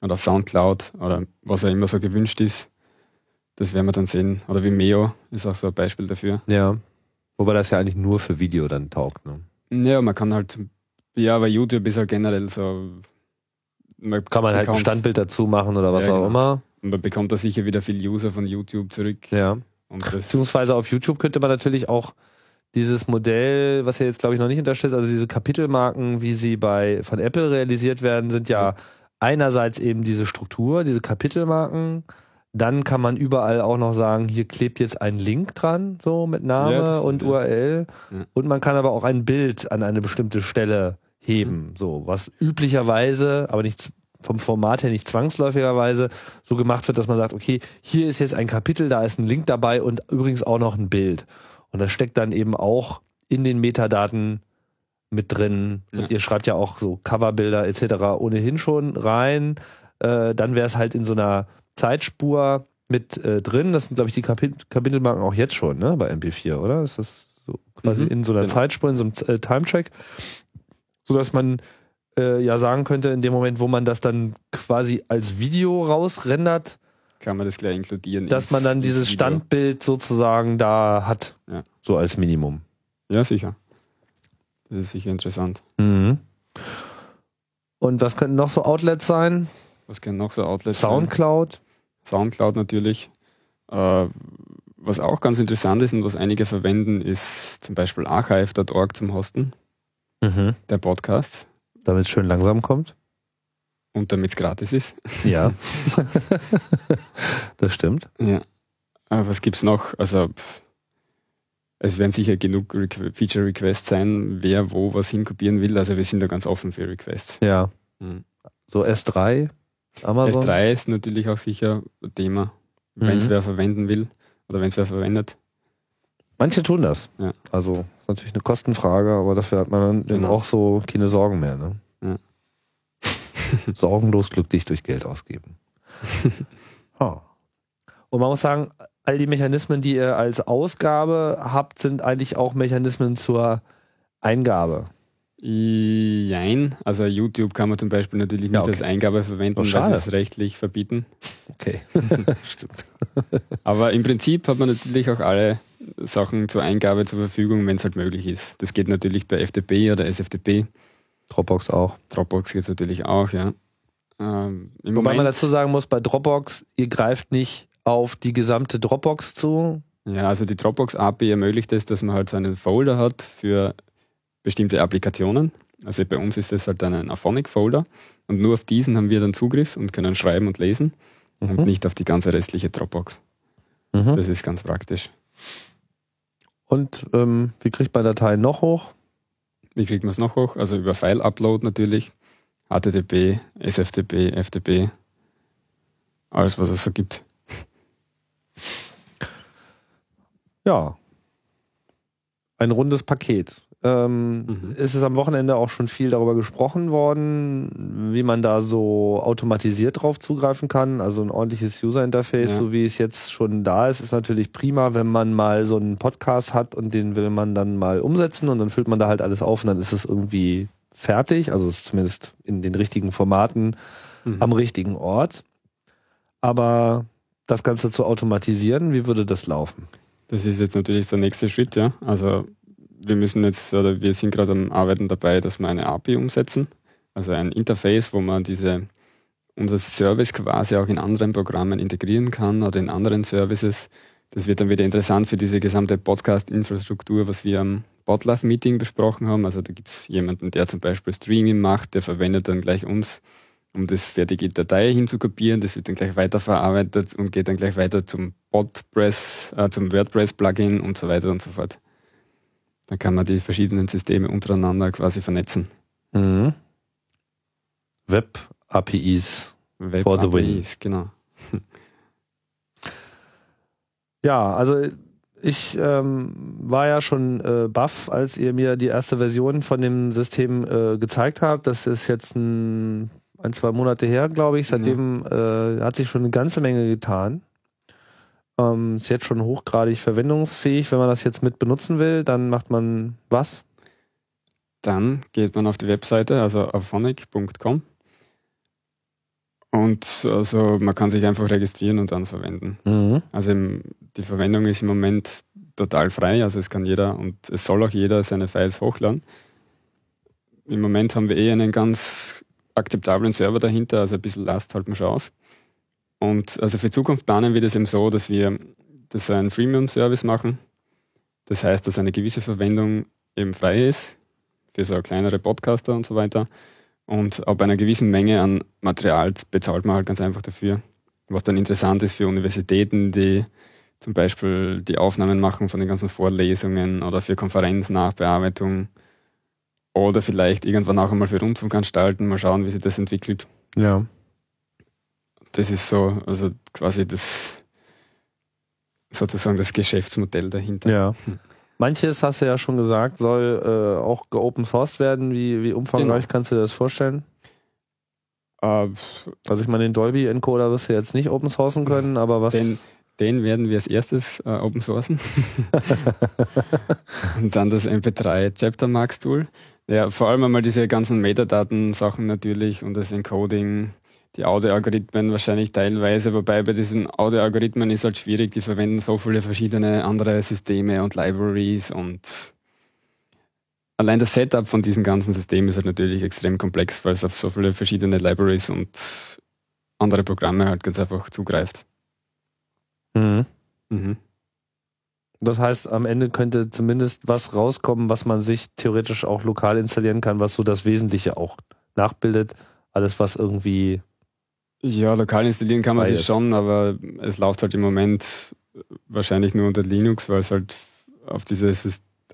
oder auf Soundcloud oder was auch immer so gewünscht ist. Das werden wir dann sehen. Oder Vimeo ist auch so ein Beispiel dafür. Ja. Wobei das ja eigentlich nur für Video dann taugt. Ne? Ja, man kann halt, ja, aber YouTube ist halt generell so. Man Kann man halt ein bekommt- Standbild dazu machen oder was Ja, auch genau. immer. Und man bekommt da sicher wieder viel User von YouTube zurück. Ja. Beziehungsweise auf YouTube könnte man natürlich auch dieses Modell, was ja jetzt glaube ich noch nicht unterstützt, also diese Kapitelmarken, wie sie bei von Apple realisiert werden, sind ja einerseits eben diese Struktur, diese Kapitelmarken. Dann kann man überall auch noch sagen, hier klebt jetzt ein Link dran, so mit Name Ja, stimmt, und ja. URL. Ja. Und man kann aber auch ein Bild an eine bestimmte Stelle heben, Mhm. so was üblicherweise, aber nicht vom Format her nicht zwangsläufigerweise so gemacht wird, dass man sagt, okay, hier ist jetzt ein Kapitel, da ist ein Link dabei und übrigens auch noch ein Bild. Und das steckt dann eben auch in den Metadaten mit drin. Und Ja. ihr schreibt ja auch so Coverbilder etc. ohnehin schon rein. Äh, dann wäre es halt in so einer Zeitspur mit äh, drin. Das sind, glaube ich, die Kapit Kapitelmarken auch jetzt schon, ne? Bei MP4, oder? Ist das so quasi Mhm, in so einer genau. Zeitspur, in so einem äh, Time-Track? Sodass man äh, ja sagen könnte, in dem Moment, wo man das dann quasi als Video rausrendert, kann man das gleich inkludieren. dass ins- man dann dieses. Standbild sozusagen da hat. Ja. So als Minimum. Ja, sicher. Das ist sicher interessant. Mhm. Und was könnten noch so Outlets sein? Was können noch so Outlets sein? Soundcloud. Soundcloud natürlich. Äh, was auch ganz interessant ist und was einige verwenden, ist zum Beispiel archive.org zum Hosten, Mhm. der Podcast. Damit es schön langsam kommt. Und damit es gratis ist. Ja. das stimmt. Ja. Äh, was gibt's noch? Also, pff, es werden sicher genug Requ Feature-Requests sein, wer wo was hinkopieren will. Also, wir sind da ganz offen für Requests. Ja. Mhm. So S3, Amazon. S3 ist natürlich auch sicher ein Thema, wenn es Mhm. wer verwenden will oder wenn es wer verwendet. Manche tun das. Ja. Also ist natürlich eine Kostenfrage, aber dafür hat man dann Genau. auch so keine Sorgen mehr. Ne? Sorgenlos glücklich durch Geld ausgeben. Ha. Und man muss sagen, all die Mechanismen, die ihr als Ausgabe habt, sind eigentlich auch Mechanismen zur Eingabe. Jein, also YouTube kann man zum Beispiel natürlich nicht Ja, okay. als Eingabe verwenden, Oh, weil sie es rechtlich verbieten. Okay. Stimmt. Aber im Prinzip hat man natürlich auch alle Sachen zur Eingabe zur Verfügung, wenn es halt möglich ist. Das geht natürlich bei FTP oder SFTP. Dropbox auch. Dropbox geht natürlich auch, ja. Ähm, Wobei man Moment- dazu sagen muss, bei Dropbox, ihr greift nicht auf die gesamte Dropbox zu. Ja, also die Dropbox API ermöglicht es, dass man halt so einen Folder hat für bestimmte Applikationen. Also bei uns ist das halt dann ein Aphonic-Folder und nur auf diesen haben wir dann Zugriff und können schreiben und lesen und Mhm. nicht auf die ganze restliche Dropbox. Mhm. Das ist ganz praktisch. Und ähm, wie kriegt man Dateien noch hoch? Wie kriegt man es noch hoch? Also über File-Upload natürlich, HTTP, SFTP, FTP, alles was es so gibt. Ja. Ein rundes Paket. Ähm, Mhm. Es ist am Wochenende auch schon viel darüber gesprochen worden, wie man da so automatisiert drauf zugreifen kann. Also ein ordentliches User-Interface, Ja. so wie es jetzt schon da ist, ist natürlich prima, wenn man mal so einen Podcast hat und den will man dann mal umsetzen und dann füllt man da halt alles auf und dann ist es irgendwie fertig. Also es ist zumindest in den richtigen Formaten Mhm. am richtigen Ort. Aber das Ganze zu automatisieren, wie würde das laufen? Das ist jetzt natürlich der nächste Schritt, ja. Also wir müssen jetzt, oder wir sind gerade am Arbeiten dabei, dass wir eine API umsetzen. Also ein Interface, wo man diese, unser Service quasi auch in anderen Programmen integrieren kann oder in anderen Services. Das wird dann wieder interessant für diese gesamte Podcast-Infrastruktur, was wir am Botlife-Meeting besprochen haben. Also da gibt es jemanden, der zum Beispiel Streaming macht, der verwendet dann gleich uns, um das fertige Datei hinzukopieren. Das wird dann gleich weiterverarbeitet und geht dann gleich weiter zum äh, zum WordPress-Plugin und so weiter und so fort. Dann kann man die verschiedenen Systeme untereinander quasi vernetzen. Mhm. Web-APIs Web for the win. APIs, genau. Ja, also ich ähm, war ja schon äh, baff, als ihr mir die erste Version von dem System äh, gezeigt habt. Das ist jetzt ein, ein zwei Monate her, glaube ich. Seitdem äh, hat sich schon eine ganze Menge getan. Ähm, ist jetzt schon hochgradig verwendungsfähig. Wenn man das jetzt mit benutzen will, dann macht man was? Dann geht man auf die Webseite, also auf phonic.com. Und also man kann sich einfach registrieren und dann verwenden. Mhm. Also im, die Verwendung ist im Moment total frei, also es kann jeder und es soll auch jeder seine Files hochladen. Im Moment haben wir eh einen ganz akzeptablen Server dahinter, also ein bisschen Last halten wir schon aus. Und also für Zukunft planen wir das eben so, dass wir das einen Freemium-Service machen. Das heißt, dass eine gewisse Verwendung eben frei ist für so kleinere Podcaster und so weiter. Und ab einer gewissen Menge an Material bezahlt man halt ganz einfach dafür. Was dann interessant ist für Universitäten, die zum Beispiel die Aufnahmen machen von den ganzen Vorlesungen oder für Konferenznachbearbeitung oder vielleicht irgendwann auch einmal für Rundfunkanstalten. Mal schauen, wie sich das entwickelt. Ja. Das ist so, also quasi das sozusagen das Geschäftsmodell dahinter. Ja. Hm. Manches hast du ja schon gesagt, soll äh, auch geopen sourced werden. Wie, wie umfangreich Genau. kannst du dir das vorstellen? Äh, Also ich meine, den Dolby Encoder wirst du jetzt nicht open sourcen können, aber was? Den- den werden wir als erstes äh, open sourcen. und dann das MP3 Chapter Max Tool. Ja, vor allem einmal diese ganzen Metadaten-Sachen natürlich und das Encoding, die Audio-Algorithmen wahrscheinlich teilweise, wobei bei diesen Audio-Algorithmen ist halt schwierig, die verwenden so viele verschiedene andere Systeme und Libraries und allein das Setup von diesen ganzen Systemen ist halt natürlich extrem komplex, weil es auf so viele verschiedene Libraries und andere Programme halt ganz einfach zugreift. Mhm. Mhm. Das heißt, am Ende könnte zumindest was rauskommen, was man sich theoretisch auch lokal installieren kann, was so das Wesentliche auch nachbildet. Alles, was irgendwie. Ja, lokal installieren kann man sich schon, aber es läuft halt im Moment wahrscheinlich nur unter Linux, weil es halt auf diese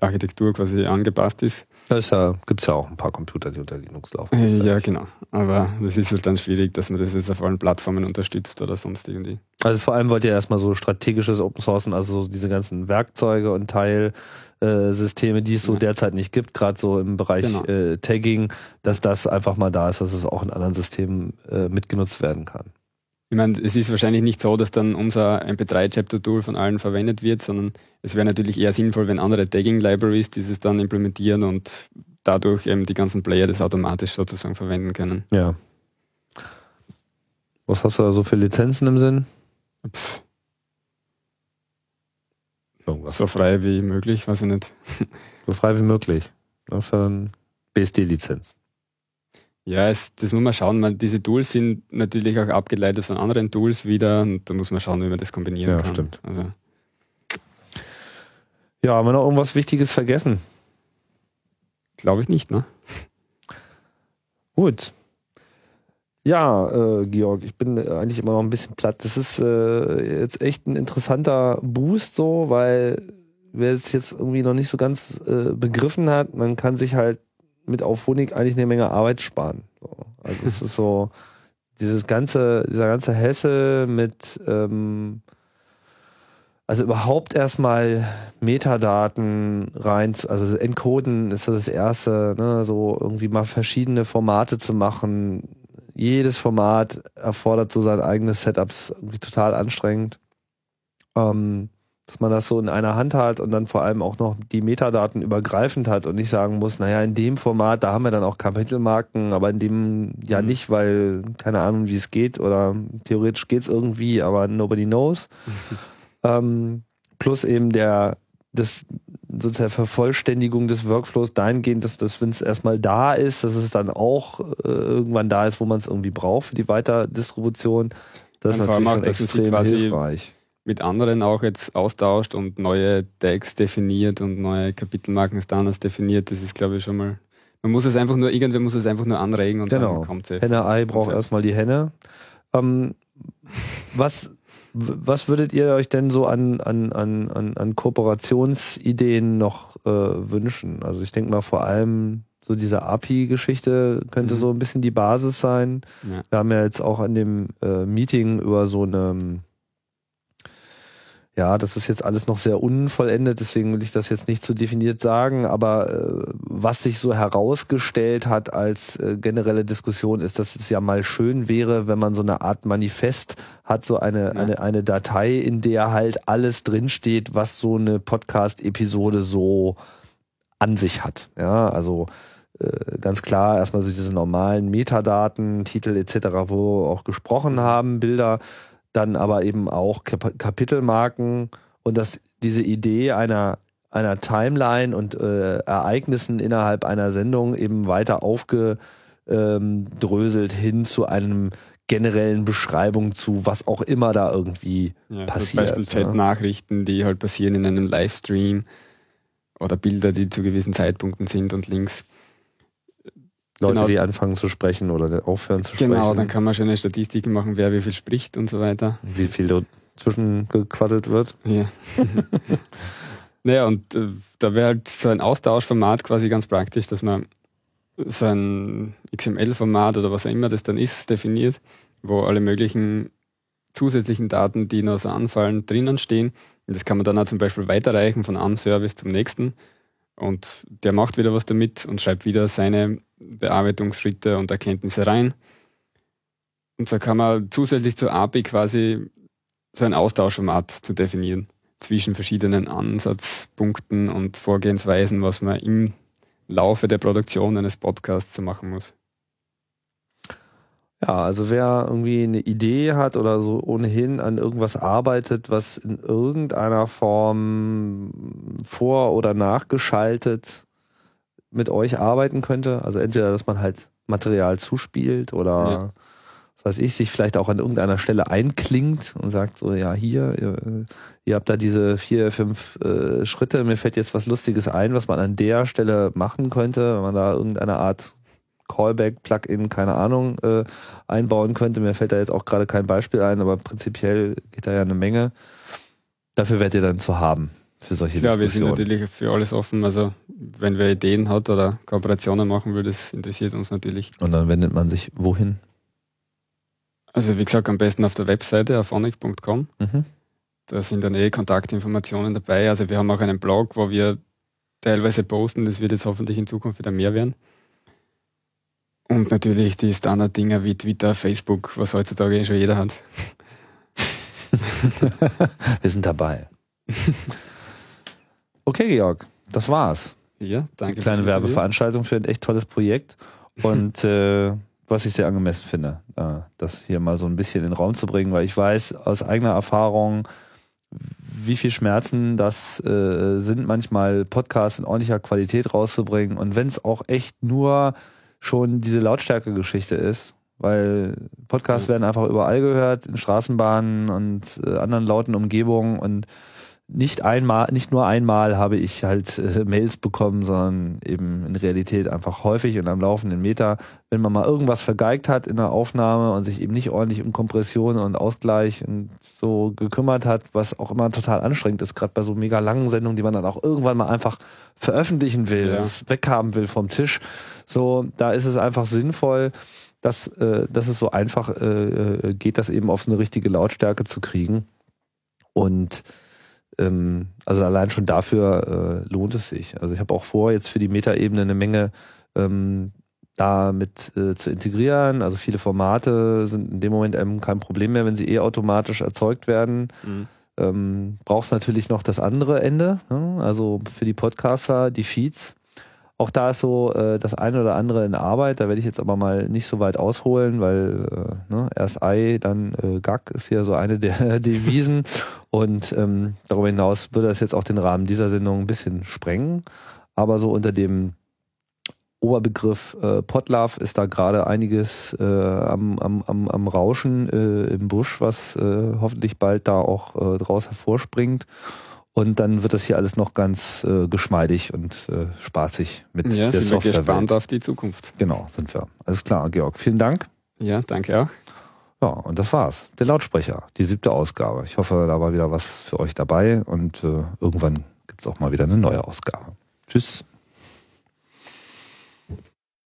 Architektur quasi angepasst ist. Da ja, gibt's ja auch ein paar Computer, die unter Linux laufen. Äh, Ja, genau. Aber das ist halt dann schwierig, dass man das jetzt auf allen Plattformen unterstützt oder sonst irgendwie. Also vor allem wollt ihr erstmal so strategisches Open Sourcen, also so diese ganzen Werkzeuge und Teilsysteme, die es so Ja. derzeit nicht gibt, gerade so im Bereich Genau. äh, Tagging, dass das einfach mal da ist, dass es auch in anderen Systemen äh, mitgenutzt werden kann. Ich meine, es ist wahrscheinlich nicht so, dass dann unser MP3-Chapter-Tool von allen verwendet wird, sondern es wäre natürlich eher sinnvoll, wenn andere Tagging-Libraries dieses dann implementieren und dadurch eben die ganzen Player das automatisch sozusagen verwenden können. Ja. Was hast du da so für Lizenzen im Sinn? Pff, Irgendwas. so frei wie möglich, weiß ich nicht. So frei wie möglich. Ist dann BSD-Lizenz. Ja, es, das muss man schauen. weil diese Tools sind natürlich auch abgeleitet von anderen Tools wieder und da muss man schauen, wie man das kombinieren Ja, kann. stimmt. Also, Ja, haben wir noch irgendwas Wichtiges vergessen? Glaube ich nicht, ne? Gut. Ja, äh, Georg, ich bin äh, eigentlich immer noch ein bisschen platt. Das ist äh, jetzt echt ein interessanter Boost so, weil wer es jetzt irgendwie noch nicht so ganz äh, begriffen hat, man kann sich halt mit Auphonic eigentlich eine Menge Arbeit sparen. So. Also es ist so dieses ganze, dieser ganze Hesse mit ähm, also überhaupt erstmal Metadaten rein, also encoden ist so das erste, ne, so irgendwie mal verschiedene Formate zu machen. Jedes Format erfordert so sein eigenes Setups, irgendwie total anstrengend. Ähm, dass man das so in einer Hand hat und dann vor allem auch noch die Metadaten übergreifend hat und nicht sagen muss, naja, in dem Format, da haben wir dann auch Kapitelmarken, aber in dem ja mhm. nicht, weil keine Ahnung, wie es geht oder theoretisch geht es irgendwie, aber nobody knows. Mhm. Ähm, plus eben der das sozusagen Vervollständigung des Workflows dahingehend, dass, dass wenn es erstmal da ist, dass es dann auch äh, irgendwann da ist, wo man es irgendwie braucht für die Weiterdistribution. Das ist natürlich auch, extrem hilfreich mit anderen auch jetzt austauscht und neue Tags definiert und neue Kapitelmarken Standards definiert, das ist glaube ich schon mal. Man muss es einfach nur, irgendwer muss es einfach nur anregen und genau. dann kommt es. Henne-Ei braucht erstmal die Henne. Ähm, was, was würdet ihr euch denn so an, an, an, an Kooperationsideen noch äh, wünschen? Also ich denke mal vor allem so diese API-Geschichte könnte mhm. so ein bisschen die Basis sein. Ja. Wir haben ja jetzt auch an dem äh, Meeting über so eine ja, das ist jetzt alles noch sehr unvollendet, deswegen will ich das jetzt nicht so definiert sagen, aber äh, was sich so herausgestellt hat als äh, generelle Diskussion ist, dass es ja mal schön wäre, wenn man so eine Art Manifest hat, so eine, ja. eine, eine Datei, in der halt alles drinsteht, was so eine Podcast-Episode so an sich hat. Ja, also äh, ganz klar erstmal so diese normalen Metadaten, Titel etc., wo wir auch gesprochen haben, Bilder dann aber eben auch Kap Kapitelmarken und dass diese Idee einer einer Timeline und äh, Ereignissen innerhalb einer Sendung eben weiter aufgedröselt hin zu einem generellen Beschreibung zu was auch immer da irgendwie ja, passiert. Zum Beispiel Chat-Nachrichten, die halt passieren in einem Livestream oder Bilder, die zu gewissen Zeitpunkten sind und Links. Leute, genau. die anfangen zu sprechen oder aufhören zu genau, sprechen. Genau, dann kann man schöne Statistiken machen, wer wie viel spricht und so weiter. Wie viel dazwischen gequasselt wird. Ja. naja, und äh, da wäre halt so ein Austauschformat quasi ganz praktisch, dass man so ein XML-Format oder was auch immer das dann ist, definiert, wo alle möglichen zusätzlichen Daten, die noch so anfallen, drinnen stehen. Und das kann man dann auch zum Beispiel weiterreichen von einem Service zum nächsten. Und der macht wieder was damit und schreibt wieder seine Bearbeitungsschritte und Erkenntnisse rein. Und so kann man zusätzlich zur API quasi so ein Austauschformat zu definieren zwischen verschiedenen Ansatzpunkten und Vorgehensweisen, was man im Laufe der Produktion eines Podcasts machen muss. Ja, also wer irgendwie eine Idee hat oder so ohnehin an irgendwas arbeitet, was in irgendeiner Form vor- oder nachgeschaltet mit euch arbeiten könnte, also entweder, dass man halt Material zuspielt oder ja. was weiß ich, sich vielleicht auch an irgendeiner Stelle einklingt und sagt so, ja, hier, ihr, ihr habt da diese vier, fünf äh, Schritte, mir fällt jetzt was Lustiges ein, was man an der Stelle machen könnte, wenn man da irgendeine Art Callback, Plugin, keine Ahnung, äh, einbauen könnte. Mir fällt da jetzt auch gerade kein Beispiel ein, aber prinzipiell geht da ja eine Menge. Dafür werdet ihr dann zu haben für solche ja, Diskussionen. Ja, wir sind natürlich für alles offen. Also wenn wer Ideen hat oder Kooperationen machen will, das interessiert uns natürlich. Und dann wendet man sich wohin? Also wie gesagt, am besten auf der Webseite afonic.com. Mhm. Da sind dann eh Kontaktinformationen dabei. Also wir haben auch einen Blog, wo wir teilweise posten. Das wird jetzt hoffentlich in Zukunft wieder mehr werden. Und natürlich die Standard-Dinger wie Twitter, Facebook, was heutzutage eh schon jeder hat. Wir sind dabei. Okay, Georg, das war's. Ja, danke. Eine kleine Werbeveranstaltung für ein echt tolles Projekt. Und äh, was ich sehr angemessen finde, äh, das hier mal so ein bisschen in den Raum zu bringen, weil ich weiß aus eigener Erfahrung, wie viel Schmerzen das äh, sind, manchmal Podcasts in ordentlicher Qualität rauszubringen. Und wenn es auch echt nur schon diese Lautstärke-Geschichte ist, weil Podcasts werden einfach überall gehört, in Straßenbahnen und äh, anderen lauten Umgebungen und nicht einmal, nicht nur einmal habe ich halt äh, Mails bekommen, sondern eben in Realität einfach häufig und am laufenden Meter, wenn man mal irgendwas vergeigt hat in der Aufnahme und sich eben nicht ordentlich um Kompression und Ausgleich und so gekümmert hat, was auch immer total anstrengend ist, gerade bei so mega langen Sendungen, die man dann auch irgendwann mal einfach veröffentlichen will, ja. weghaben will vom Tisch. So, da ist es einfach sinnvoll, dass, äh, dass es so einfach äh, äh geht, das eben auf so eine richtige Lautstärke zu kriegen. Und ähm, also allein schon dafür äh, lohnt es sich. Also ich habe auch vor, jetzt für die Metaebene eine Menge ähm, damit äh, zu integrieren. Also viele Formate sind in dem Moment eben kein Problem mehr, wenn sie eh automatisch erzeugt werden. Mhm. ähm, brauchst natürlich noch das andere Ende, ne? also für die Podcaster, die Feeds. Auch da ist so äh, das eine oder andere in Arbeit. Da werde ich jetzt aber mal nicht so weit ausholen, weil äh, ne, erst Ei, dann äh, Gag ist hier so eine der Devisen. Und ähm, darüber hinaus würde das jetzt auch den Rahmen dieser Sendung ein bisschen sprengen. Aber so unter dem Oberbegriff äh, Potlove ist da gerade einiges äh, am, am, am, am Rauschen äh, im Busch, was äh, hoffentlich bald da auch äh, draus hervorspringt. Und dann wird das hier alles noch ganz äh, geschmeidig und äh, spaßig mit ja, der sind wir gespannt auf die Zukunft. Genau, sind wir. Alles klar, Georg. Vielen Dank. Ja, danke auch. Ja, und das war's. Der Lautsprecher, die siebte Ausgabe. Ich hoffe, da war wieder was für euch dabei und äh, irgendwann gibt's auch mal wieder eine neue Ausgabe. Tschüss.